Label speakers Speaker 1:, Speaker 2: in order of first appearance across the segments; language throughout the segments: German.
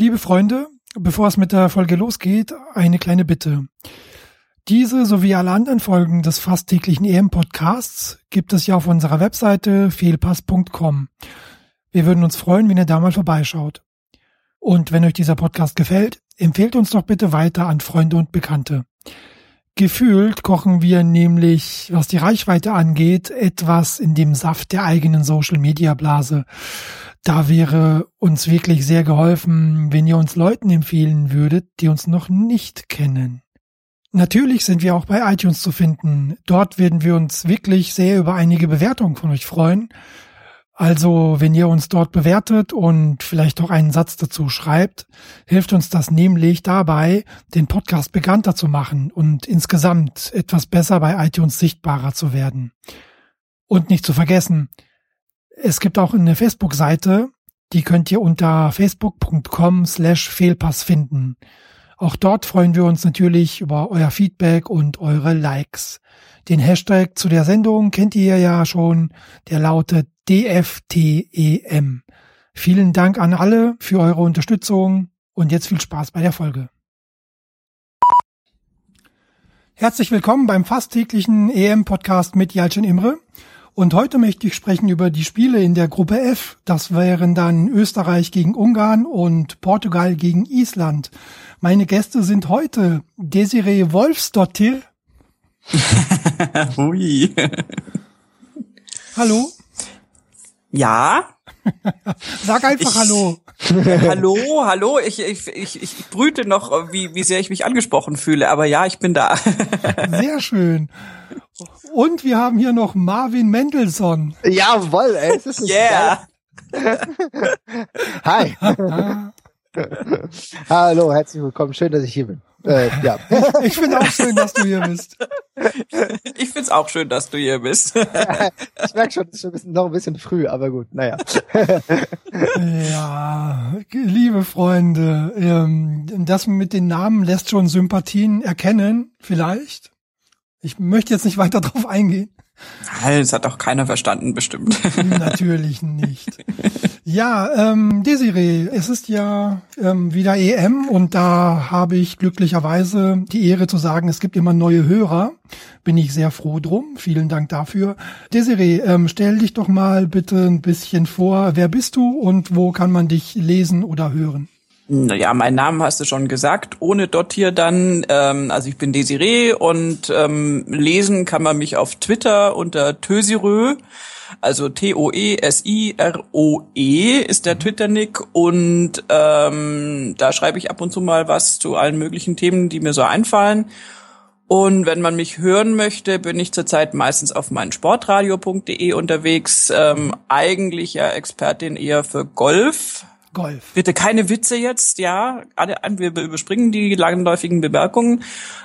Speaker 1: Liebe Freunde, bevor es mit der Folge losgeht, eine kleine Bitte. Diese sowie alle anderen Folgen des fast täglichen EM-Podcasts gibt es ja auf unserer Webseite fehlpass.com. Wir würden uns freuen, wenn ihr da mal vorbeischaut. Und wenn euch dieser Podcast gefällt, empfehlt uns doch bitte weiter an Freunde und Bekannte. Gefühlt kochen wir nämlich, was die Reichweite angeht, etwas in dem Saft der eigenen Social-Media-Blase. Da wäre uns wirklich sehr geholfen, wenn ihr uns Leuten empfehlen würdet, die uns noch nicht kennen. Natürlich sind wir auch bei iTunes zu finden. Dort werden wir uns wirklich sehr über einige Bewertungen von euch freuen. Also, wenn ihr uns dort bewertet und vielleicht auch einen Satz dazu schreibt, hilft uns das nämlich dabei, den Podcast bekannter zu machen und insgesamt etwas besser bei iTunes sichtbarer zu werden. Und nicht zu vergessen, es gibt auch eine Facebook-Seite, die könnt ihr unter facebook.com slash Fehlpass finden. Auch dort freuen wir uns natürlich über euer Feedback und eure Likes. Den Hashtag zu der Sendung kennt ihr ja schon, der lautet DFTEM. Vielen Dank an alle für eure Unterstützung und jetzt viel Spaß bei der Folge. Herzlich willkommen beim fast täglichen EM-Podcast mit Jalcin Imre. Und heute möchte ich sprechen über die Spiele in der Gruppe F. Das wären dann Österreich gegen Ungarn und Portugal gegen Island. Meine Gäste sind heute Desiree Wolfsdottir.
Speaker 2: Hui.
Speaker 1: Hallo.
Speaker 2: Ja.
Speaker 1: Sag einfach ich, Hallo.
Speaker 2: hallo, hallo. Ich, ich, ich, ich brüte noch, wie, wie sehr ich mich angesprochen fühle, aber ja, ich bin da.
Speaker 1: sehr schön. Und wir haben hier noch Marvin Mendelssohn.
Speaker 3: Jawoll, ey. Es ist
Speaker 2: yeah.
Speaker 3: Hi. Hallo, herzlich willkommen. Schön, dass ich hier bin. Äh, ja.
Speaker 1: Ich finde auch schön, dass du hier bist.
Speaker 2: Ich finde es auch schön, dass du hier bist.
Speaker 3: ich merke schon, es ist schon ein bisschen, noch ein bisschen früh, aber gut, naja.
Speaker 1: Ja, liebe Freunde, ähm, das mit den Namen lässt schon Sympathien erkennen, vielleicht. Ich möchte jetzt nicht weiter drauf eingehen.
Speaker 2: Nein, das hat auch keiner verstanden, bestimmt.
Speaker 1: Natürlich nicht. Ja, ähm, Desiree, es ist ja ähm, wieder EM und da habe ich glücklicherweise die Ehre zu sagen, es gibt immer neue Hörer. Bin ich sehr froh drum. Vielen Dank dafür. Desiree, ähm, stell dich doch mal bitte ein bisschen vor. Wer bist du und wo kann man dich lesen oder hören?
Speaker 2: Naja, mein Name hast du schon gesagt, ohne dort hier dann. Ähm, also ich bin Desiree und ähm, lesen kann man mich auf Twitter unter Tösirö. Also T-O-E-S-I-R-O-E -E ist der Twitter-Nick und ähm, da schreibe ich ab und zu mal was zu allen möglichen Themen, die mir so einfallen. Und wenn man mich hören möchte, bin ich zurzeit meistens auf meinsportradio.de unterwegs. Ähm, eigentlich ja Expertin eher für Golf,
Speaker 1: Golf.
Speaker 2: Bitte keine Witze jetzt, ja. Wir überspringen die langläufigen Bemerkungen.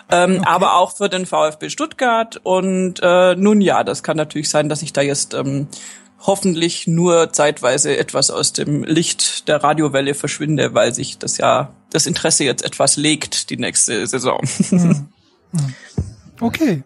Speaker 2: Ähm, okay. Aber auch für den VfB Stuttgart. Und äh, nun ja, das kann natürlich sein, dass ich da jetzt ähm, hoffentlich nur zeitweise etwas aus dem Licht der Radiowelle verschwinde, weil sich das ja das Interesse jetzt etwas legt die nächste Saison. Hm.
Speaker 1: Hm. Okay.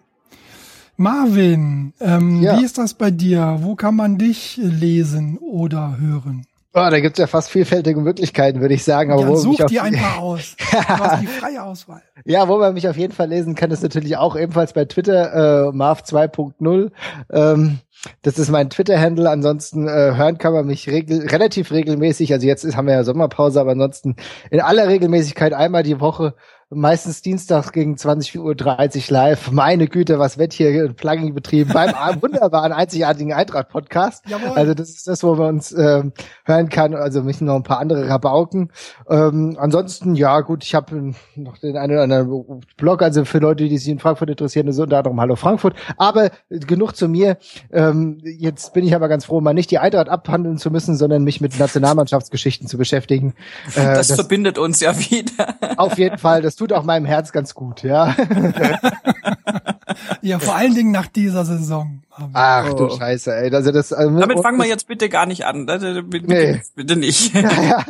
Speaker 1: Marvin, ähm, ja. wie ist das bei dir? Wo kann man dich lesen oder hören?
Speaker 3: Oh, da gibt's ja fast vielfältige Möglichkeiten, würde ich sagen.
Speaker 1: Aber ja, such die einfach aus. Du hast die freie Auswahl.
Speaker 3: Ja, wo man mich auf jeden Fall lesen kann, ist natürlich auch ebenfalls bei Twitter, äh, Marv 2.0. Ähm, das ist mein Twitter-Handle. Ansonsten äh, hören kann man mich regel relativ regelmäßig. Also jetzt ist, haben wir ja Sommerpause, aber ansonsten in aller Regelmäßigkeit einmal die Woche meistens dienstags gegen 20.30 Uhr live. Meine Güte, was wird hier Plugging betrieben beim wunderbaren, einzigartigen Eintracht-Podcast. Also das ist das, wo man uns ähm, hören kann. Also mich noch ein paar andere Rabauken. Ähm, ansonsten, ja gut, ich habe noch den einen oder anderen Blog, also für Leute, die sich in Frankfurt interessieren, ist unter anderem Hallo Frankfurt. Aber genug zu mir. Ähm, jetzt bin ich aber ganz froh, mal nicht die Eintracht abhandeln zu müssen, sondern mich mit Nationalmannschaftsgeschichten zu beschäftigen.
Speaker 2: Äh, das, das verbindet uns ja wieder.
Speaker 3: Auf jeden Fall. Das tut auch meinem Herz ganz gut, ja.
Speaker 1: ja, vor allen Dingen nach dieser Saison.
Speaker 3: Ach du oh. Scheiße, ey. Also das,
Speaker 2: also, Damit fangen wir jetzt bitte gar nicht an. Bitte, nee. bitte nicht. Ja,
Speaker 3: ja.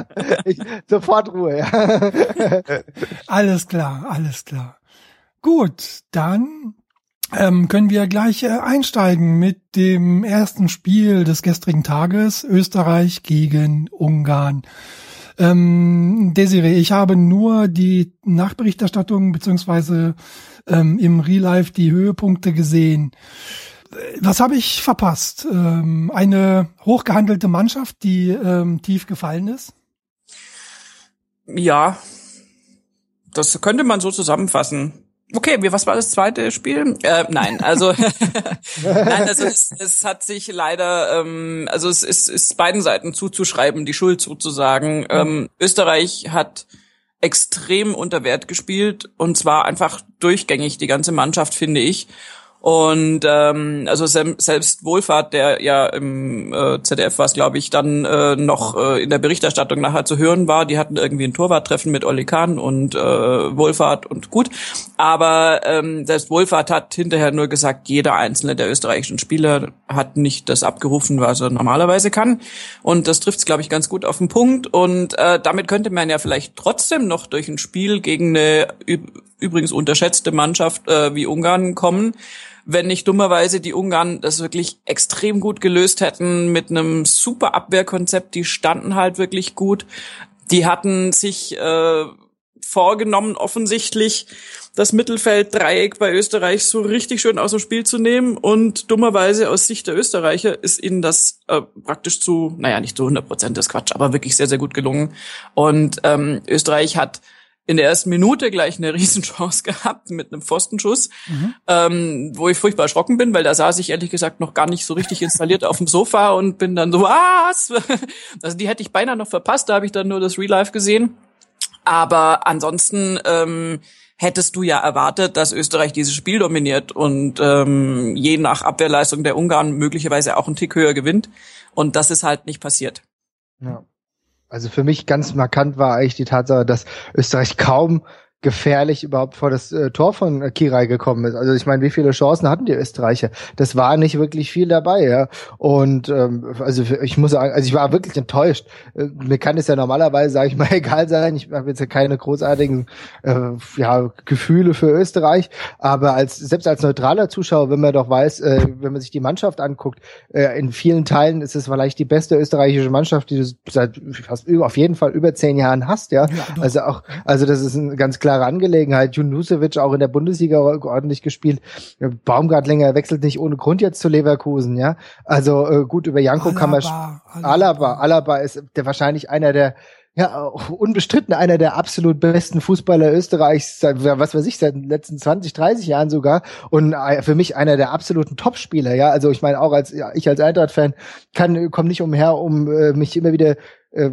Speaker 3: Ich, sofort Ruhe, ja.
Speaker 1: alles klar, alles klar. Gut, dann ähm, können wir gleich äh, einsteigen mit dem ersten Spiel des gestrigen Tages, Österreich gegen Ungarn. Ähm, Desiree, ich habe nur die Nachberichterstattung beziehungsweise ähm, im Real Life die Höhepunkte gesehen. Was habe ich verpasst? Ähm, eine hochgehandelte Mannschaft, die ähm, tief gefallen ist?
Speaker 2: Ja, das könnte man so zusammenfassen. Okay, wie, was war das zweite Spiel? Äh, nein, also nein, also es, es hat sich leider, ähm, also es ist, ist beiden Seiten zuzuschreiben, die Schuld sozusagen. Ähm, Österreich hat extrem unter Wert gespielt und zwar einfach durchgängig die ganze Mannschaft, finde ich. Und ähm, also selbst Wohlfahrt, der ja im äh, ZDF war es, glaube ich, dann äh, noch äh, in der Berichterstattung nachher zu hören war, die hatten irgendwie ein Torwarttreffen mit Olli Kahn und äh, Wohlfahrt und gut. Aber ähm, selbst Wohlfahrt hat hinterher nur gesagt, jeder einzelne der österreichischen Spieler hat nicht das abgerufen, was er normalerweise kann. Und das trifft es, glaube ich, ganz gut auf den Punkt. Und äh, damit könnte man ja vielleicht trotzdem noch durch ein Spiel gegen eine übrigens unterschätzte Mannschaft äh, wie Ungarn kommen wenn nicht dummerweise die Ungarn das wirklich extrem gut gelöst hätten mit einem super Abwehrkonzept. Die standen halt wirklich gut. Die hatten sich äh, vorgenommen, offensichtlich das Mittelfelddreieck bei Österreich so richtig schön aus dem Spiel zu nehmen. Und dummerweise aus Sicht der Österreicher ist ihnen das äh, praktisch zu, naja, nicht zu 100 Prozent das Quatsch, aber wirklich sehr, sehr gut gelungen. Und ähm, Österreich hat in der ersten Minute gleich eine Riesenchance gehabt mit einem Pfostenschuss, mhm. ähm, wo ich furchtbar erschrocken bin, weil da saß ich ehrlich gesagt noch gar nicht so richtig installiert auf dem Sofa und bin dann so, was? Also die hätte ich beinahe noch verpasst, da habe ich dann nur das Real Life gesehen. Aber ansonsten ähm, hättest du ja erwartet, dass Österreich dieses Spiel dominiert und ähm, je nach Abwehrleistung der Ungarn möglicherweise auch einen Tick höher gewinnt. Und das ist halt nicht passiert.
Speaker 3: Ja. Also für mich ganz markant war eigentlich die Tatsache, dass Österreich kaum gefährlich überhaupt vor das äh, Tor von äh, Kirai gekommen ist. Also ich meine, wie viele Chancen hatten die Österreicher? Das war nicht wirklich viel dabei, ja. Und ähm, also ich muss sagen, also ich war wirklich enttäuscht. Äh, mir kann es ja normalerweise, sage ich mal, egal sein. Ich habe jetzt ja keine großartigen äh, ja, Gefühle für Österreich, aber als selbst als neutraler Zuschauer, wenn man doch weiß, äh, wenn man sich die Mannschaft anguckt, äh, in vielen Teilen ist es vielleicht die beste österreichische Mannschaft, die du seit fast über, auf jeden Fall über zehn Jahren hast, ja. ja also auch, also das ist ein ganz klar klare Angelegenheit. Junusevic auch in der Bundesliga ordentlich gespielt. Baumgartlinger wechselt nicht ohne Grund jetzt zu Leverkusen, ja. Also äh, gut, über Janko kann man Alaba, Alaba ist der wahrscheinlich einer der ja, unbestritten einer der absolut besten Fußballer Österreichs, was weiß ich, seit den letzten 20, 30 Jahren sogar. Und äh, für mich einer der absoluten Topspieler, ja. Also ich meine, auch als ja, ich als Eintracht-Fan kann, komme nicht umher, um äh, mich immer wieder äh,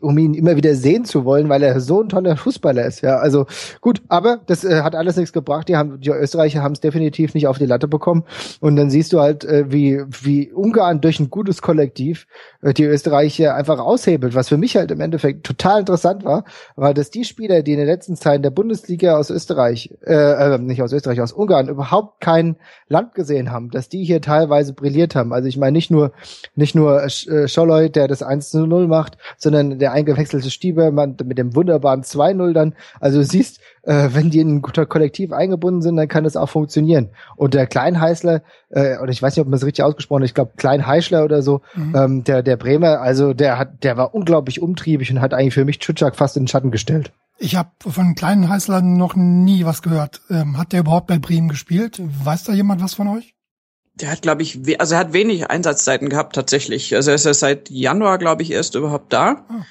Speaker 3: um ihn immer wieder sehen zu wollen, weil er so ein toller Fußballer ist. Ja, also gut, aber das äh, hat alles nichts gebracht. Die haben die Österreicher haben es definitiv nicht auf die Latte bekommen. Und dann siehst du halt, äh, wie wie Ungarn durch ein gutes Kollektiv äh, die Österreicher einfach aushebelt. Was für mich halt im Endeffekt total interessant war, war, dass die Spieler, die in den letzten Zeiten der Bundesliga aus Österreich, äh, äh, nicht aus Österreich, aus Ungarn überhaupt kein Land gesehen haben, dass die hier teilweise brilliert haben. Also ich meine nicht nur nicht nur äh, Scholloy, der das 1 zu 0 macht, sondern der eingewechselte Stieber mit dem wunderbaren 2-0 dann. Also du siehst, äh, wenn die in ein guter Kollektiv eingebunden sind, dann kann das auch funktionieren. Und der Kleinheißler, äh, oder ich weiß nicht, ob man es richtig ausgesprochen hat, ich glaube Kleinheischler oder so, mhm. ähm, der, der Bremer, also der hat, der war unglaublich umtriebig und hat eigentlich für mich Tschutschak fast in den Schatten gestellt.
Speaker 1: Ich habe von kleinen Heißlern noch nie was gehört. Ähm, hat der überhaupt bei Bremen gespielt? Weiß da jemand was von euch?
Speaker 2: Der hat, glaube ich, also er hat wenig Einsatzzeiten gehabt tatsächlich. Also er ist ja seit Januar, glaube ich, erst überhaupt da. Ah.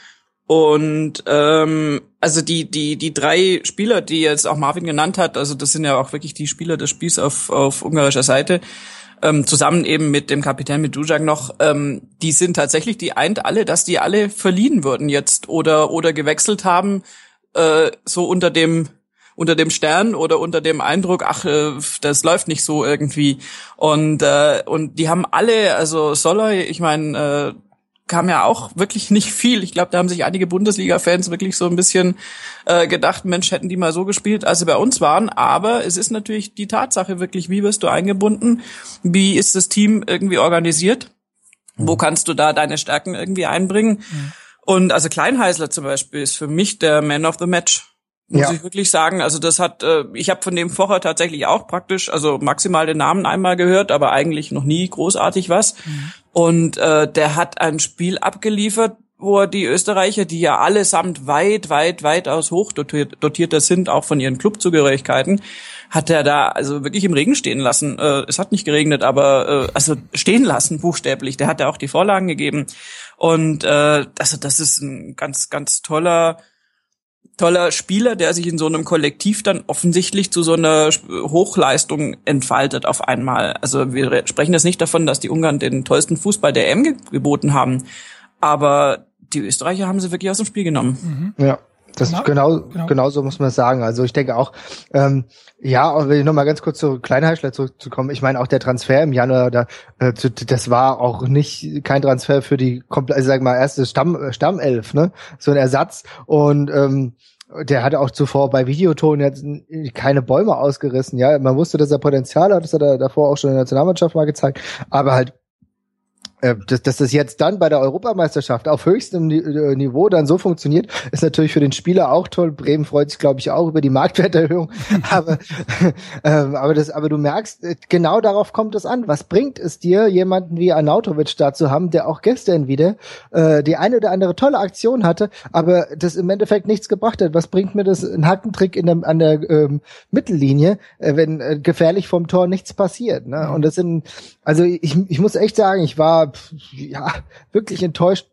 Speaker 2: Und ähm, also die die die drei Spieler, die jetzt auch Marvin genannt hat, also das sind ja auch wirklich die Spieler des Spiels auf auf ungarischer Seite, ähm, zusammen eben mit dem Kapitän mit Dujak noch, ähm, die sind tatsächlich, die eint alle, dass die alle verliehen wurden jetzt oder oder gewechselt haben, äh, so unter dem unter dem Stern oder unter dem Eindruck, ach, äh, das läuft nicht so irgendwie. Und äh, und die haben alle, also Soloy, ich meine, äh, kam ja auch wirklich nicht viel. Ich glaube, da haben sich einige Bundesliga-Fans wirklich so ein bisschen äh, gedacht, Mensch, hätten die mal so gespielt, als sie bei uns waren. Aber es ist natürlich die Tatsache wirklich, wie wirst du eingebunden? Wie ist das Team irgendwie organisiert? Wo kannst du da deine Stärken irgendwie einbringen? Mhm. Und also Kleinheißler zum Beispiel ist für mich der Man of the Match muss ja. ich wirklich sagen. Also das hat, äh, ich habe von dem vorher tatsächlich auch praktisch, also maximal den Namen einmal gehört, aber eigentlich noch nie großartig was. Mhm. Und äh, der hat ein Spiel abgeliefert, wo die Österreicher, die ja allesamt weit, weit, weit aus hochdotierter sind, auch von ihren Clubzugehörigkeiten, hat er da also wirklich im Regen stehen lassen. Äh, es hat nicht geregnet, aber äh, also stehen lassen, buchstäblich. Der hat ja auch die Vorlagen gegeben. Und äh, also das ist ein ganz, ganz toller toller Spieler, der sich in so einem Kollektiv dann offensichtlich zu so einer Hochleistung entfaltet auf einmal. Also wir sprechen jetzt nicht davon, dass die Ungarn den tollsten Fußball der EM geboten haben, aber die Österreicher haben sie wirklich aus dem Spiel genommen.
Speaker 3: Mhm. Ja. Das genau, genau, genau. so muss man sagen. Also ich denke auch, ähm, ja, aber wenn ich nochmal ganz kurz zu Kleinheischler zurückzukommen, ich meine auch der Transfer im Januar, da, äh, das war auch nicht kein Transfer für die komplett, also sag mal, erste Stamm, Stammelf, ne? So ein Ersatz. Und ähm, der hatte auch zuvor bei Videoton jetzt keine Bäume ausgerissen, ja. Man wusste, dass er Potenzial hat, das hat er davor auch schon in der Nationalmannschaft mal gezeigt, aber halt dass, dass das jetzt dann bei der Europameisterschaft auf höchstem äh, Niveau dann so funktioniert, ist natürlich für den Spieler auch toll. Bremen freut sich, glaube ich, auch über die Marktwerterhöhung. aber, ähm, aber, das, aber du merkst, äh, genau darauf kommt es an. Was bringt es dir, jemanden wie Arnautovic da zu haben, der auch gestern wieder äh, die eine oder andere tolle Aktion hatte, aber das im Endeffekt nichts gebracht hat? Was bringt mir das, ein Hackentrick in der, an der ähm, Mittellinie, äh, wenn äh, gefährlich vom Tor nichts passiert? Ne? Und das sind, also ich, ich muss echt sagen, ich war ja wirklich enttäuscht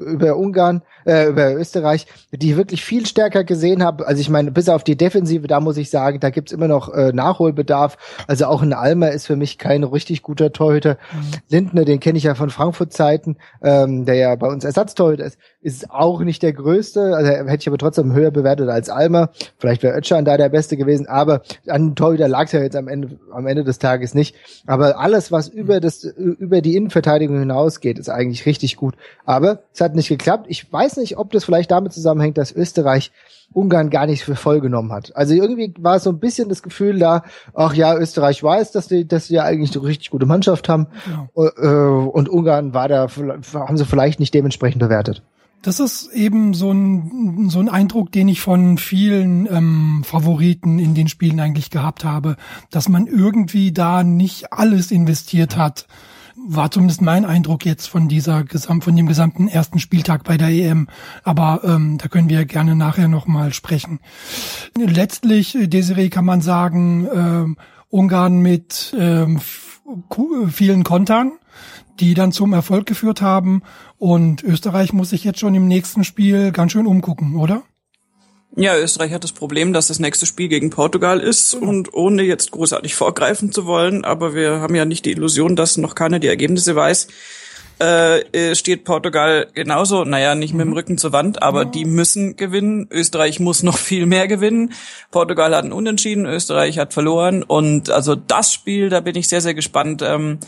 Speaker 3: über Ungarn, äh, über Österreich, die wirklich viel stärker gesehen habe. Also ich meine, bis auf die Defensive, da muss ich sagen, da gibt's immer noch äh, Nachholbedarf. Also auch ein Almer ist für mich kein richtig guter Torhüter. Mhm. Lindner, den kenne ich ja von Frankfurt-Zeiten, ähm, der ja bei uns Ersatztorhüter ist, ist auch nicht der größte. Also hätte ich aber trotzdem höher bewertet als Almer. Vielleicht wäre Ötschan da der Beste gewesen, aber an Torhüter lag es ja jetzt am Ende, am Ende des Tages nicht. Aber alles, was über das, über die Innenverteidigung hinausgeht, ist eigentlich richtig gut. Aber es hat hat nicht geklappt. Ich weiß nicht, ob das vielleicht damit zusammenhängt, dass Österreich Ungarn gar nicht für voll genommen hat. Also irgendwie war so ein bisschen das Gefühl da, ach ja, Österreich weiß, dass die, dass sie ja eigentlich eine richtig gute Mannschaft haben. Ja. Äh, und Ungarn war da, haben sie vielleicht nicht dementsprechend bewertet.
Speaker 1: Das ist eben so ein, so ein Eindruck, den ich von vielen ähm, Favoriten in den Spielen eigentlich gehabt habe, dass man irgendwie da nicht alles investiert hat war zumindest mein Eindruck jetzt von dieser Gesamt, von dem gesamten ersten Spieltag bei der EM. Aber ähm, da können wir gerne nachher nochmal sprechen. Letztlich, äh, Desiree, kann man sagen, ähm, Ungarn mit ähm, vielen Kontern, die dann zum Erfolg geführt haben. Und Österreich muss sich jetzt schon im nächsten Spiel ganz schön umgucken, oder?
Speaker 2: Ja, Österreich hat das Problem, dass das nächste Spiel gegen Portugal ist mhm. und ohne jetzt großartig vorgreifen zu wollen, aber wir haben ja nicht die Illusion, dass noch keiner die Ergebnisse weiß, äh, steht Portugal genauso, naja, nicht mit dem mhm. Rücken zur Wand, aber die müssen gewinnen. Österreich muss noch viel mehr gewinnen. Portugal hat einen Unentschieden, Österreich hat verloren und also das Spiel, da bin ich sehr, sehr gespannt. Ähm,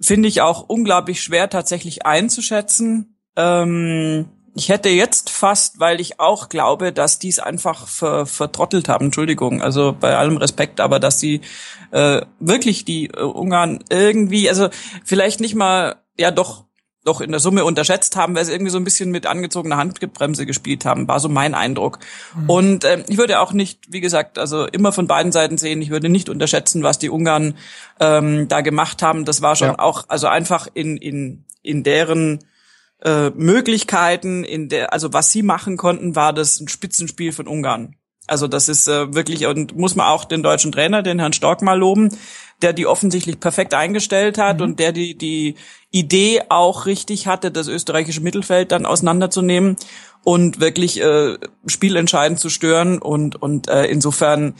Speaker 2: Finde ich auch unglaublich schwer tatsächlich einzuschätzen. Ähm, ich hätte jetzt fast, weil ich auch glaube, dass die es einfach ver, vertrottelt haben, Entschuldigung, also bei allem Respekt, aber dass sie äh, wirklich die äh, Ungarn irgendwie, also vielleicht nicht mal, ja doch, doch in der Summe unterschätzt haben, weil sie irgendwie so ein bisschen mit angezogener Handbremse gespielt haben, war so mein Eindruck. Mhm. Und äh, ich würde auch nicht, wie gesagt, also immer von beiden Seiten sehen, ich würde nicht unterschätzen, was die Ungarn ähm, da gemacht haben. Das war schon ja. auch, also einfach in, in, in deren äh, Möglichkeiten, in der, also was sie machen konnten, war das ein Spitzenspiel von Ungarn. Also das ist äh, wirklich, und muss man auch den deutschen Trainer, den Herrn Stork mal loben, der die offensichtlich perfekt eingestellt hat mhm. und der die, die Idee auch richtig hatte, das österreichische Mittelfeld dann auseinanderzunehmen und wirklich äh, spielentscheidend zu stören. Und, und äh, insofern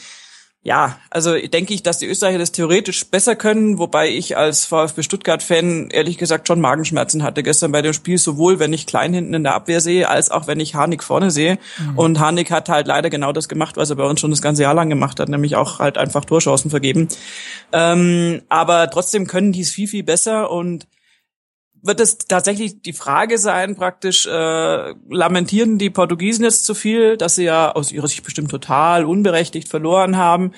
Speaker 2: ja, also denke ich, dass die Österreicher das theoretisch besser können, wobei ich als VfB Stuttgart-Fan ehrlich gesagt schon Magenschmerzen hatte gestern bei dem Spiel, sowohl wenn ich Klein hinten in der Abwehr sehe, als auch wenn ich Harnik vorne sehe. Mhm. Und Harnik hat halt leider genau das gemacht, was er bei uns schon das ganze Jahr lang gemacht hat, nämlich auch halt einfach Torchancen vergeben. Ähm, aber trotzdem können die es viel, viel besser und wird es tatsächlich die Frage sein, praktisch, äh, lamentieren die Portugiesen jetzt zu viel, dass sie ja aus ihrer Sicht bestimmt total unberechtigt verloren haben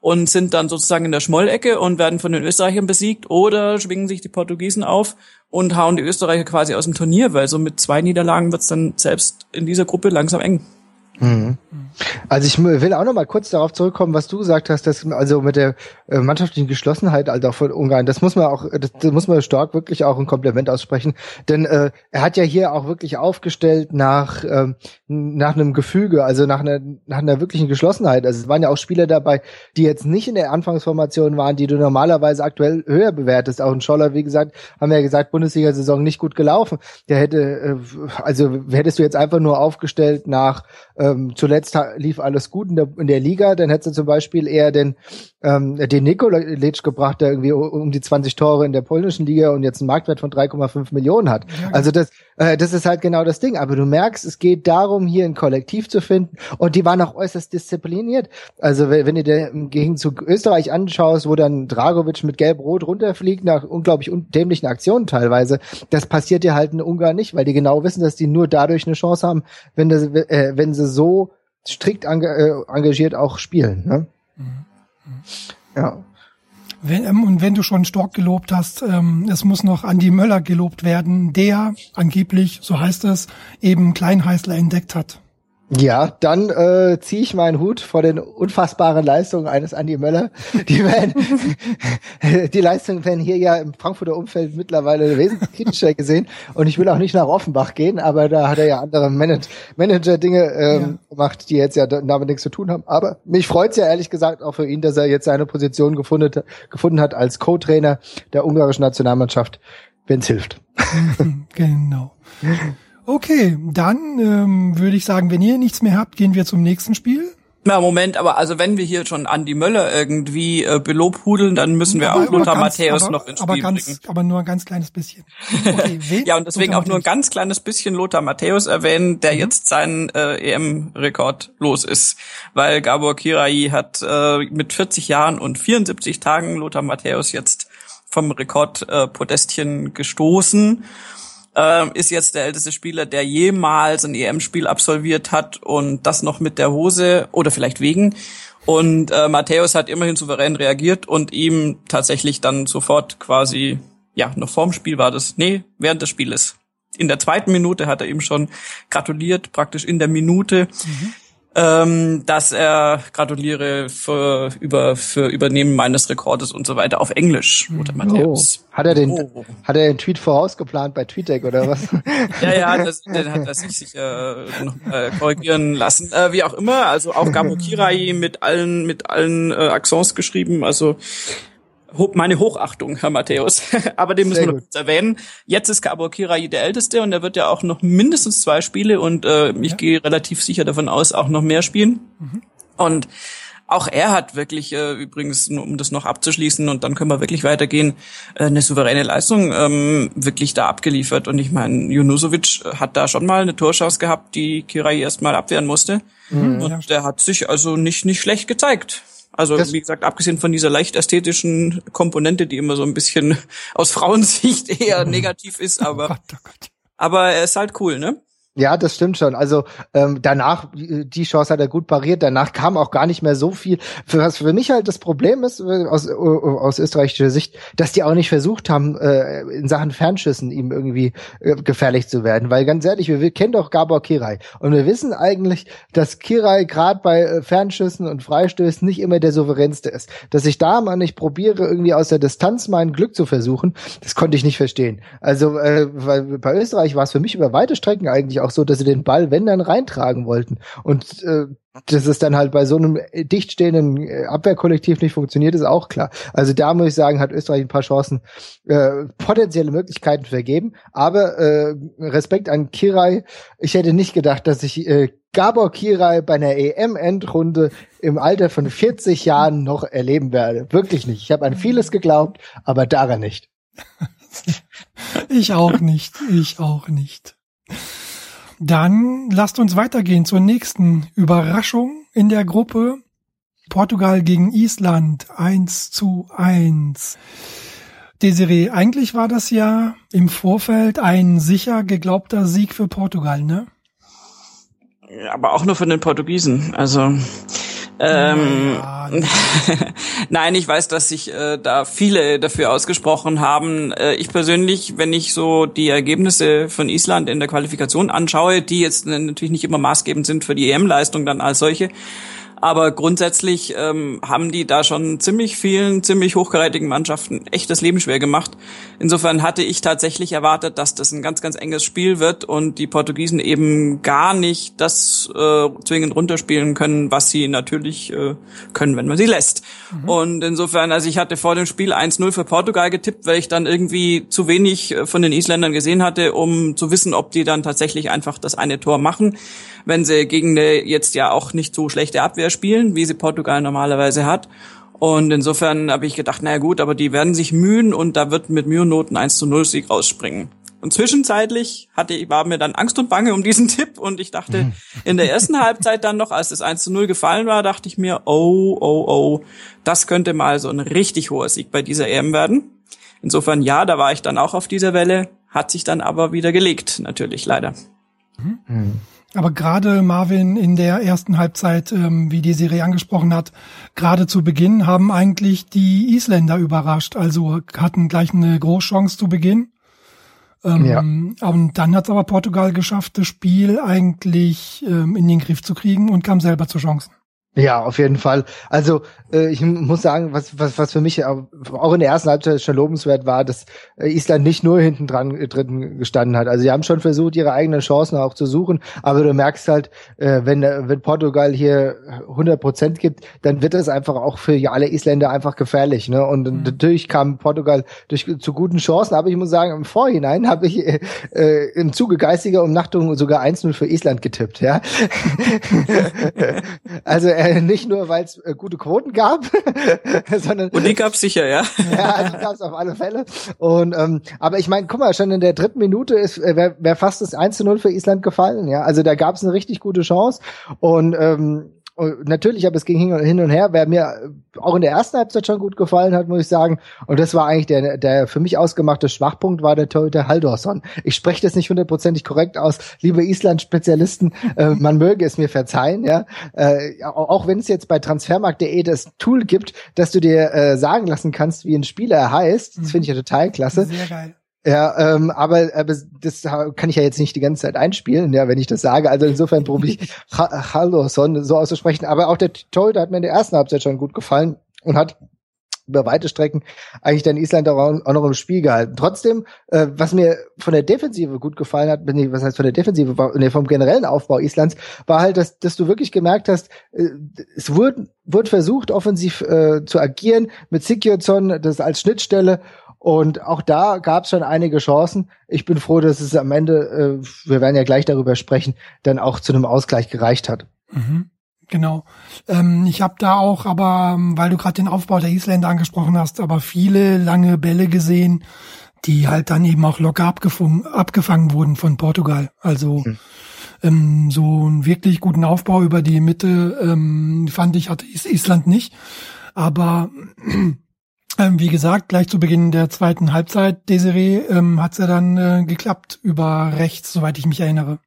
Speaker 2: und sind dann sozusagen in der Schmollecke und werden von den Österreichern besiegt oder schwingen sich die Portugiesen auf und hauen die Österreicher quasi aus dem Turnier, weil so mit zwei Niederlagen wird's dann selbst in dieser Gruppe langsam eng.
Speaker 3: Mhm. Also ich will auch noch mal kurz darauf zurückkommen, was du gesagt hast, dass also mit der äh, mannschaftlichen Geschlossenheit halt auch von Ungarn, das muss man auch, das, das muss man stark wirklich auch ein Kompliment aussprechen, denn äh, er hat ja hier auch wirklich aufgestellt nach ähm, nach einem Gefüge, also nach einer nach einer wirklichen Geschlossenheit. Also es waren ja auch Spieler dabei, die jetzt nicht in der Anfangsformation waren, die du normalerweise aktuell höher bewertest. Auch ein Scholler, wie gesagt, haben wir ja gesagt, Bundesliga-Saison nicht gut gelaufen. Der hätte, äh, also hättest du jetzt einfach nur aufgestellt nach ähm, zuletzt lief alles gut in der, in der Liga, dann hättest du zum Beispiel eher den, ähm, den Nikolic gebracht, der irgendwie um die 20 Tore in der polnischen Liga und jetzt einen Marktwert von 3,5 Millionen hat. Ja, genau. Also das, äh, das ist halt genau das Ding. Aber du merkst, es geht darum, hier ein Kollektiv zu finden und die waren auch äußerst diszipliniert. Also wenn, wenn du dir im Gegenzug Österreich anschaust, wo dann Dragovic mit Gelb-Rot runterfliegt nach unglaublich dämlichen Aktionen teilweise, das passiert dir halt in Ungarn nicht, weil die genau wissen, dass die nur dadurch eine Chance haben, wenn, das, äh, wenn sie so strikt äh, engagiert auch spielen. Ne? Mhm.
Speaker 1: Ja. Wenn, ähm, und wenn du schon Stork gelobt hast, ähm, es muss noch Andi Möller gelobt werden, der angeblich, so heißt es, eben Kleinheißler entdeckt hat.
Speaker 3: Ja, dann äh, ziehe ich meinen Hut vor den unfassbaren Leistungen eines Andi Möller. Die, werden, die Leistungen werden hier ja im Frankfurter Umfeld mittlerweile wesentlich kritischer gesehen. Und ich will auch nicht nach Offenbach gehen, aber da hat er ja andere Manager-Dinge ähm, ja. gemacht, die jetzt ja damit nichts zu tun haben. Aber mich freut's ja ehrlich gesagt auch für ihn, dass er jetzt seine Position gefunden, gefunden hat als Co-Trainer der ungarischen Nationalmannschaft, wenn's hilft.
Speaker 1: genau. Okay, dann ähm, würde ich sagen, wenn ihr nichts mehr habt, gehen wir zum nächsten Spiel.
Speaker 2: Na, Moment, aber also wenn wir hier schon Andi Möller irgendwie äh, belobhudeln, dann müssen wir aber, auch Lothar Matthäus noch ins Spiel
Speaker 1: aber ganz,
Speaker 2: bringen.
Speaker 1: Aber nur ein ganz kleines bisschen.
Speaker 2: Okay, ja, und deswegen Lothar auch nur ein ganz kleines bisschen Lothar Matthäus erwähnen, der mhm. jetzt seinen äh, EM-Rekord los ist. Weil Gabor Kirai hat äh, mit 40 Jahren und 74 Tagen Lothar Matthäus jetzt vom Rekordpodestchen äh, gestoßen äh, ist jetzt der älteste Spieler, der jemals ein EM-Spiel absolviert hat und das noch mit der Hose oder vielleicht wegen. Und äh, Matthäus hat immerhin souverän reagiert und ihm tatsächlich dann sofort quasi, ja, noch vorm Spiel war das, nee, während des Spieles. In der zweiten Minute hat er ihm schon gratuliert, praktisch in der Minute. Mhm ähm, dass er gratuliere für über für Übernehmen meines Rekordes und so weiter auf Englisch.
Speaker 3: Oder Matthäus. Oh. Hat er den oh. hat er den Tweet vorausgeplant bei TweetDeck oder was?
Speaker 2: ja, ja, das, den hat er sich sicher äh, noch äh, korrigieren lassen. Äh, wie auch immer, also auch Gabo Kirai mit allen mit allen äh, Accents geschrieben, also meine Hochachtung, Herr Matthäus. Aber den müssen wir noch kurz erwähnen. Jetzt ist Gabor Kirai der Älteste und er wird ja auch noch mindestens zwei Spiele und äh, ich ja. gehe relativ sicher davon aus, auch noch mehr spielen. Mhm. Und auch er hat wirklich äh, übrigens, um das noch abzuschließen und dann können wir wirklich weitergehen, äh, eine souveräne Leistung ähm, wirklich da abgeliefert. Und ich meine, Junusovic hat da schon mal eine Torschance gehabt, die Kirai erstmal abwehren musste. Mhm, und ja. der hat sich also nicht nicht schlecht gezeigt. Also das wie gesagt, abgesehen von dieser leicht ästhetischen Komponente, die immer so ein bisschen aus Frauensicht eher negativ ist, aber oh oh aber er ist halt cool, ne?
Speaker 3: Ja, das stimmt schon. Also ähm, danach, die Chance hat er gut pariert, danach kam auch gar nicht mehr so viel. Für, was für mich halt das Problem ist, äh, aus, äh, aus österreichischer Sicht, dass die auch nicht versucht haben, äh, in Sachen Fernschüssen ihm irgendwie äh, gefährlich zu werden. Weil ganz ehrlich, wir, wir kennen doch Gabor Kirai. Und wir wissen eigentlich, dass Kirai gerade bei äh, Fernschüssen und Freistößen nicht immer der souveränste ist. Dass ich da mal nicht probiere, irgendwie aus der Distanz mein Glück zu versuchen, das konnte ich nicht verstehen. Also äh, weil bei Österreich war es für mich über weite Strecken eigentlich auch auch so, dass sie den Ball, wenn dann, reintragen wollten. Und äh, dass es dann halt bei so einem dicht stehenden äh, Abwehrkollektiv nicht funktioniert, ist auch klar. Also da muss ich sagen, hat Österreich ein paar Chancen, äh, potenzielle Möglichkeiten vergeben. Aber äh, Respekt an Kirai. Ich hätte nicht gedacht, dass ich äh, Gabor Kirai bei einer EM-Endrunde im Alter von 40 Jahren noch erleben werde. Wirklich nicht. Ich habe an vieles geglaubt, aber daran nicht.
Speaker 1: ich auch nicht. Ich auch nicht. Dann lasst uns weitergehen zur nächsten Überraschung in der Gruppe. Portugal gegen Island 1 zu 1. Desiree, eigentlich war das ja im Vorfeld ein sicher geglaubter Sieg für Portugal, ne?
Speaker 2: Aber auch nur für den Portugiesen. Also Ähm, ja, Nein, ich weiß, dass sich äh, da viele dafür ausgesprochen haben. Äh, ich persönlich, wenn ich so die Ergebnisse von Island in der Qualifikation anschaue, die jetzt natürlich nicht immer maßgebend sind für die EM-Leistung dann als solche, aber grundsätzlich ähm, haben die da schon ziemlich vielen, ziemlich hochkarätigen Mannschaften echt das Leben schwer gemacht. Insofern hatte ich tatsächlich erwartet, dass das ein ganz, ganz enges Spiel wird und die Portugiesen eben gar nicht das äh, zwingend runterspielen können, was sie natürlich äh, können, wenn man sie lässt. Mhm. Und insofern, also ich hatte vor dem Spiel 1-0 für Portugal getippt, weil ich dann irgendwie zu wenig äh, von den Isländern gesehen hatte, um zu wissen, ob die dann tatsächlich einfach das eine Tor machen wenn sie gegen eine jetzt ja auch nicht so schlechte Abwehr spielen, wie sie Portugal normalerweise hat. Und insofern habe ich gedacht, naja gut, aber die werden sich mühen und da wird mit Mühe Noten 1 zu 0 Sieg rausspringen. Und zwischenzeitlich hatte ich, war mir dann Angst und Bange um diesen Tipp und ich dachte, in der ersten Halbzeit dann noch, als das 1 zu 0 gefallen war, dachte ich mir, oh, oh, oh, das könnte mal so ein richtig hoher Sieg bei dieser EM werden. Insofern ja, da war ich dann auch auf dieser Welle, hat sich dann aber wieder gelegt, natürlich, leider.
Speaker 1: Mhm. Aber gerade Marvin in der ersten Halbzeit, ähm, wie die Serie angesprochen hat, gerade zu Beginn haben eigentlich die Isländer überrascht. Also hatten gleich eine Großchance zu Beginn. Ähm, ja. Und dann hat es aber Portugal geschafft, das Spiel eigentlich ähm, in den Griff zu kriegen und kam selber zu Chancen.
Speaker 3: Ja, auf jeden Fall. Also äh, ich muss sagen, was, was, was für mich auch in der ersten Halbzeit schon lobenswert war, dass äh, Island nicht nur hinten dran äh, drin gestanden hat. Also sie haben schon versucht, ihre eigenen Chancen auch zu suchen, aber du merkst halt, äh, wenn, wenn Portugal hier 100 Prozent gibt, dann wird das einfach auch für alle Isländer einfach gefährlich. Ne? Und mhm. natürlich kam Portugal durch, zu guten Chancen, aber ich muss sagen, im Vorhinein habe ich äh, äh, im Zuge geistiger Umnachtung sogar 1-0 für Island getippt. Ja, also äh, nicht nur, weil es äh, gute Quoten gab, sondern
Speaker 2: und die gab's sicher, ja.
Speaker 3: ja, die gab's auf alle Fälle. Und ähm, aber ich meine, guck mal, schon in der dritten Minute ist äh, wäre wär fast das 1 zu 0 für Island gefallen, ja. Also da gab's eine richtig gute Chance und ähm, natürlich, aber es ging hin und her, wer mir auch in der ersten Halbzeit schon gut gefallen hat, muss ich sagen. Und das war eigentlich der, der für mich ausgemachte Schwachpunkt, war der Torhüter Haldorsson. Ich spreche das nicht hundertprozentig korrekt aus. Liebe Island-Spezialisten, äh, man möge es mir verzeihen, ja. Äh, auch wenn es jetzt bei transfermarkt.de das Tool gibt, dass du dir äh, sagen lassen kannst, wie ein Spieler heißt. Das finde ich ja total klasse. Sehr geil. Ja, ähm, aber, aber das kann ich ja jetzt nicht die ganze Zeit einspielen, ja, wenn ich das sage. Also insofern probiere ich Halloson so auszusprechen. Aber auch der Torhüter hat mir in der ersten Halbzeit schon gut gefallen und hat über weite Strecken eigentlich dann Island auch noch im Spiel gehalten. Trotzdem, äh, was mir von der Defensive gut gefallen hat, nee, was heißt von der Defensive, nee, vom generellen Aufbau Islands, war halt, dass, dass du wirklich gemerkt hast, äh, es wurde, wurde versucht, offensiv äh, zu agieren mit Sikirson, das als Schnittstelle und auch da gab es schon einige Chancen. Ich bin froh, dass es am Ende, äh, wir werden ja gleich darüber sprechen, dann auch zu einem Ausgleich gereicht hat.
Speaker 1: Mhm. Genau. Ähm, ich habe da auch, aber ähm, weil du gerade den Aufbau der Isländer angesprochen hast, aber viele lange Bälle gesehen, die halt dann eben auch locker abgefangen, abgefangen wurden von Portugal. Also mhm. ähm, so einen wirklich guten Aufbau über die Mitte ähm, fand ich hatte Island nicht. Aber ähm, wie gesagt, gleich zu Beginn der zweiten Halbzeit, Desiree, ähm, hat es ja dann äh, geklappt über rechts, soweit ich mich erinnere.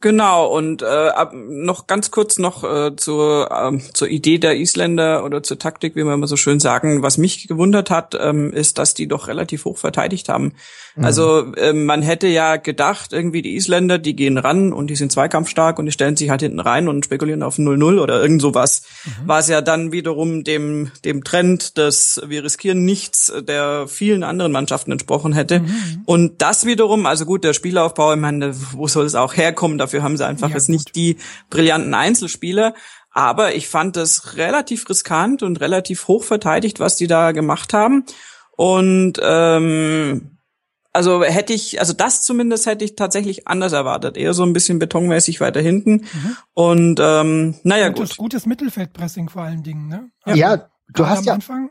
Speaker 2: Genau, und äh, noch ganz kurz noch äh, zur, äh, zur Idee der Isländer oder zur Taktik, wie wir immer so schön sagen. Was mich gewundert hat, ähm, ist, dass die doch relativ hoch verteidigt haben. Mhm. Also äh, man hätte ja gedacht, irgendwie die Isländer, die gehen ran und die sind zweikampfstark und die stellen sich halt hinten rein und spekulieren auf 0-0 oder irgend sowas. Mhm. Was ja dann wiederum dem, dem Trend des wir riskieren nichts der vielen anderen Mannschaften entsprochen hätte. Mhm. Und das wiederum, also gut, der Spielaufbau, ich meine, wo soll es auch herkommen? Dafür haben sie einfach ja, jetzt nicht die brillanten Einzelspieler. Aber ich fand das relativ riskant und relativ hoch verteidigt, was die da gemacht haben. Und ähm, also hätte ich, also das zumindest hätte ich tatsächlich anders erwartet. Eher so ein bisschen betonmäßig weiter hinten. Mhm. Und ähm, naja,
Speaker 1: gutes, gut. Gutes Mittelfeldpressing vor allen Dingen, ne?
Speaker 3: Also, ja, du hast ja.
Speaker 1: Anfang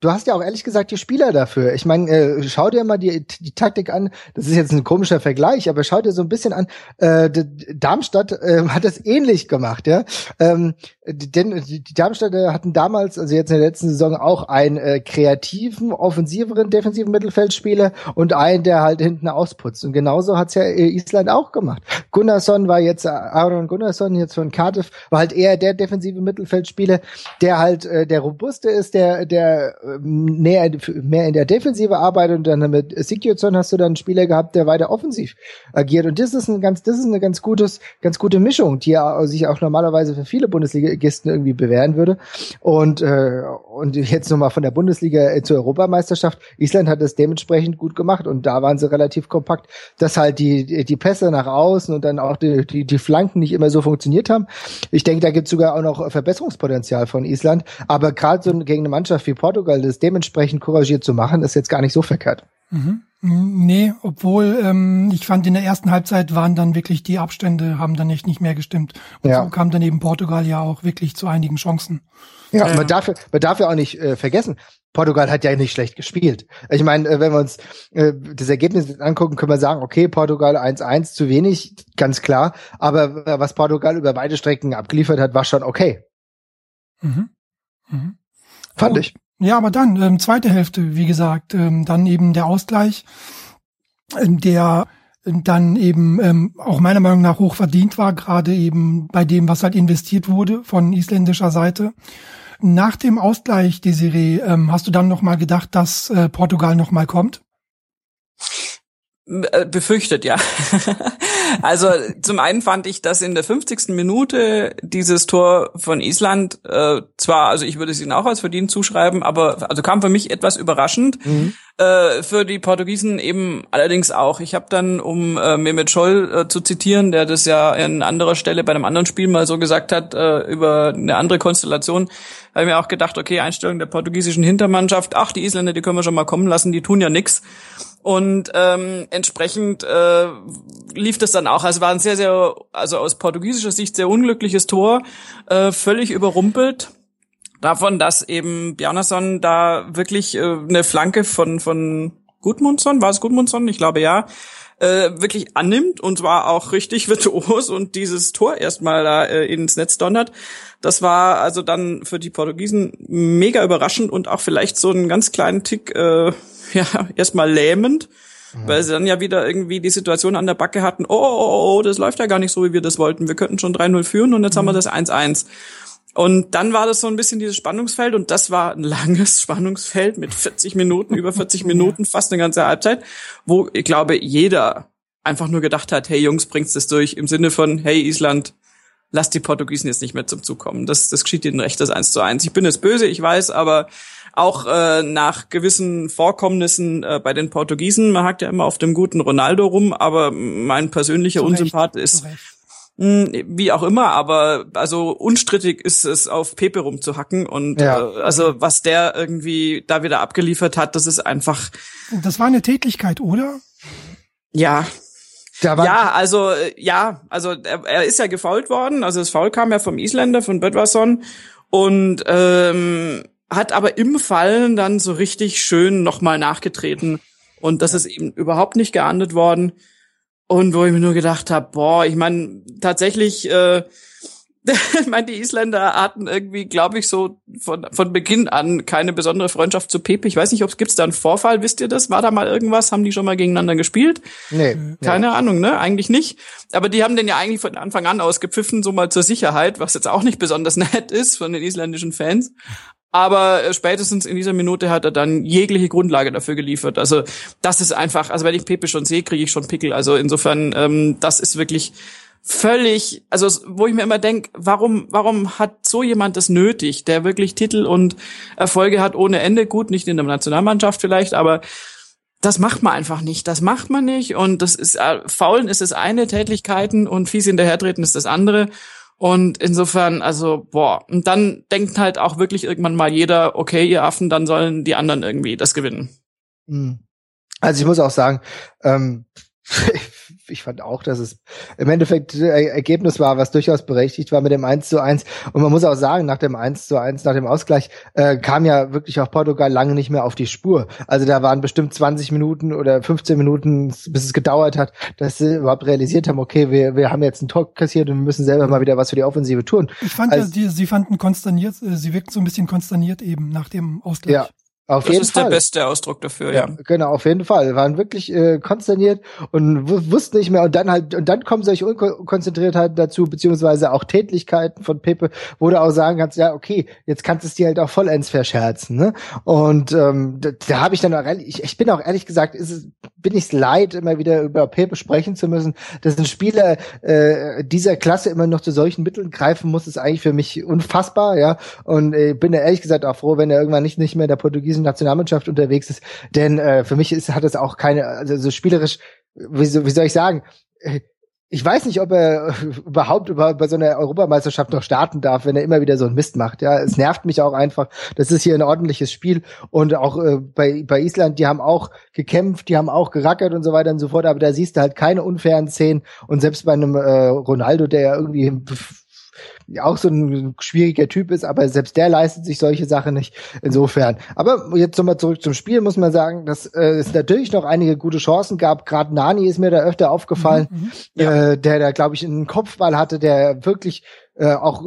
Speaker 3: du hast ja auch ehrlich gesagt die Spieler dafür. Ich meine, äh, schau dir mal die, die Taktik an. Das ist jetzt ein komischer Vergleich, aber schau dir so ein bisschen an. Äh, Darmstadt äh, hat das ähnlich gemacht, ja. Ähm, denn die Darmstädter hatten damals, also jetzt in der letzten Saison, auch einen äh, kreativen, offensiveren, defensiven Mittelfeldspieler und einen, der halt hinten ausputzt. Und genauso hat's ja äh, Island auch gemacht. Gunnarsson war jetzt, äh, Aaron Gunnarsson jetzt von Cardiff, war halt eher der defensive Mittelfeldspieler, der halt äh, der robuste ist, der, der äh, näher, mehr in der Defensive arbeitet und dann mit Sigurdsson hast du dann einen Spieler gehabt, der weiter offensiv agiert. Und das ist ein ganz, das ist eine ganz gutes, ganz gute Mischung, die ja sich auch normalerweise für viele Bundesligisten irgendwie bewähren würde. Und, äh, und jetzt nochmal von der Bundesliga zur Europameisterschaft. Island hat das dementsprechend gut gemacht und da waren sie relativ kompakt, dass halt die, die Pässe nach außen und dann auch die, die, die Flanken nicht immer so funktioniert haben. Ich denke, da gibt es sogar auch noch Verbesserungspotenzial von Island. Aber gerade so gegen eine Mannschaft wie Portugal, das dementsprechend couragiert zu machen, ist jetzt gar nicht so verkehrt.
Speaker 1: Mhm. Nee, obwohl ähm, ich fand, in der ersten Halbzeit waren dann wirklich die Abstände, haben dann echt nicht mehr gestimmt. Und ja. so kam dann eben Portugal ja auch wirklich zu einigen Chancen.
Speaker 3: Ja, man darf, man darf ja auch nicht äh, vergessen, Portugal hat ja nicht schlecht gespielt. Ich meine, äh, wenn wir uns äh, das Ergebnis angucken, können wir sagen, okay, Portugal 1-1 zu wenig, ganz klar. Aber äh, was Portugal über beide Strecken abgeliefert hat, war schon okay. Mhm. Mhm. Fand oh. ich.
Speaker 1: Ja, aber dann, ähm, zweite Hälfte, wie gesagt, ähm, dann eben der Ausgleich, ähm, der ähm, dann eben ähm, auch meiner Meinung nach hoch verdient war, gerade eben bei dem, was halt investiert wurde von isländischer Seite. Nach dem Ausgleich, Desiree, ähm, hast du dann noch mal gedacht, dass äh, Portugal noch mal kommt?
Speaker 2: Äh, befürchtet, ja. also zum einen fand ich, dass in der 50. Minute dieses Tor von Island äh, zwar, also ich würde es ihnen auch als verdient zuschreiben, aber also kam für mich etwas überraschend. Mhm. Äh, für die Portugiesen eben allerdings auch. Ich habe dann, um äh, Mehmet Scholl äh, zu zitieren, der das ja an anderer Stelle bei einem anderen Spiel mal so gesagt hat, äh, über eine andere Konstellation, habe ich mir auch gedacht, okay, Einstellung der portugiesischen Hintermannschaft, ach, die Isländer, die können wir schon mal kommen lassen, die tun ja nix. Und ähm, entsprechend äh, lief das dann auch. Also war ein sehr, sehr, also aus portugiesischer Sicht sehr unglückliches Tor, äh, völlig überrumpelt davon, dass eben Bjarnason da wirklich äh, eine Flanke von von Gudmundsson, war es Gudmundsson? Ich glaube ja, äh, wirklich annimmt und zwar auch richtig virtuos und dieses Tor erstmal da äh, ins Netz donnert. Das war also dann für die Portugiesen mega überraschend und auch vielleicht so einen ganz kleinen Tick äh, ja, erstmal lähmend, mhm. weil sie dann ja wieder irgendwie die Situation an der Backe hatten, oh, oh, oh, oh das läuft ja gar nicht so, wie wir das wollten. Wir könnten schon 3-0 führen und jetzt mhm. haben wir mhm. das 1-1. Und dann war das so ein bisschen dieses Spannungsfeld und das war ein langes Spannungsfeld mit 40 Minuten, über 40 Minuten, fast eine ganze Halbzeit, wo ich glaube, jeder einfach nur gedacht hat, hey Jungs, bringt's das durch, im Sinne von, hey Island, lasst die Portugiesen jetzt nicht mehr zum Zug kommen. Das, das geschieht ihnen recht, das eins zu eins. Ich bin jetzt böse, ich weiß, aber auch äh, nach gewissen Vorkommnissen äh, bei den Portugiesen, man hakt ja immer auf dem guten Ronaldo rum, aber mein persönlicher Zurecht, Unsympath ist mh, hm, wie auch immer, aber also unstrittig ist es auf Pepe rumzuhacken und ja. äh, also was der irgendwie da wieder abgeliefert hat, das ist einfach
Speaker 1: Das war eine Tätigkeit, oder?
Speaker 2: Ja, ja, also ja, also er, er ist ja gefault worden. Also das Foul kam ja vom Isländer, von Bödvarsson und ähm, hat aber im Fallen dann so richtig schön nochmal nachgetreten. Und das ist eben überhaupt nicht geahndet worden. Und wo ich mir nur gedacht habe, boah, ich meine, tatsächlich, äh, ich meine, die Isländer hatten irgendwie, glaube ich, so von, von Beginn an keine besondere Freundschaft zu Pepe. Ich weiß nicht, ob es gibt's da einen Vorfall, wisst ihr das? War da mal irgendwas? Haben die schon mal gegeneinander gespielt? Nee. Keine nee. Ahnung, ne? Eigentlich nicht. Aber die haben den ja eigentlich von Anfang an ausgepfiffen, so mal zur Sicherheit, was jetzt auch nicht besonders nett ist von den isländischen Fans. Aber spätestens in dieser Minute hat er dann jegliche Grundlage dafür geliefert. Also das ist einfach, also wenn ich Pepe schon sehe, kriege ich schon Pickel. Also insofern, ähm, das ist wirklich völlig, also wo ich mir immer denke, warum, warum hat so jemand das nötig, der wirklich Titel und Erfolge hat ohne Ende, gut, nicht in der Nationalmannschaft vielleicht, aber das macht man einfach nicht. Das macht man nicht. Und das ist, äh, Faulen ist das eine, Tätlichkeiten und fies hinterhertreten ist das andere. Und insofern, also, boah. Und dann denkt halt auch wirklich irgendwann mal jeder, okay, ihr Affen, dann sollen die anderen irgendwie das gewinnen.
Speaker 3: Hm. Also ich muss auch sagen, ähm, ich fand auch, dass es im Endeffekt äh, Ergebnis war, was durchaus berechtigt war mit dem 1 zu 1. Und man muss auch sagen, nach dem 1 zu 1, nach dem Ausgleich, äh, kam ja wirklich auch Portugal lange nicht mehr auf die Spur. Also da waren bestimmt 20 Minuten oder 15 Minuten, bis es gedauert hat, dass sie überhaupt realisiert haben, okay, wir, wir haben jetzt ein Tor kassiert und müssen selber mal wieder was für die Offensive tun.
Speaker 1: Ich fand also, ja, die, sie fanden konsterniert, äh, sie wirkten so ein bisschen konsterniert eben nach dem Ausgleich.
Speaker 3: Ja, auf das jeden
Speaker 2: ist
Speaker 3: Fall.
Speaker 2: der beste Ausdruck dafür, ja. ja.
Speaker 3: Genau, auf jeden Fall. Waren wirklich äh, konsterniert und wussten nicht mehr und dann halt und dann kommen solche Unkonzentriertheiten dazu, beziehungsweise auch Tätlichkeiten von Pepe, wo du auch sagen kannst, ja, okay, jetzt kannst du es dir halt auch vollends verscherzen. Ne? Und ähm, da, da habe ich dann auch ehrlich, ich, ich bin auch ehrlich gesagt, ist es, bin ich leid, immer wieder über Pepe sprechen zu müssen, dass ein Spieler äh, dieser Klasse immer noch zu solchen Mitteln greifen muss, ist eigentlich für mich unfassbar, ja. Und äh, bin da ehrlich gesagt auch froh, wenn er irgendwann nicht, nicht mehr der Portugiesen portugiesischen Nationalmannschaft unterwegs ist. Denn äh, für mich ist, hat es auch keine, also so spielerisch, wie, wie soll ich sagen, äh, ich weiß nicht, ob er überhaupt über, bei so einer Europameisterschaft noch starten darf, wenn er immer wieder so einen Mist macht. Ja, es nervt mich auch einfach. Das ist hier ein ordentliches Spiel und auch äh, bei bei Island, die haben auch gekämpft, die haben auch gerackert und so weiter und so fort. Aber da siehst du halt keine unfairen Szenen und selbst bei einem äh, Ronaldo, der ja irgendwie auch so ein schwieriger Typ ist, aber selbst der leistet sich solche Sachen nicht. Insofern. Aber jetzt nochmal zurück zum Spiel, muss man sagen, dass äh, es natürlich noch einige gute Chancen gab. Gerade Nani ist mir da öfter aufgefallen, mhm, mhm. ja. äh, der da, glaube ich, einen Kopfball hatte, der wirklich äh, auch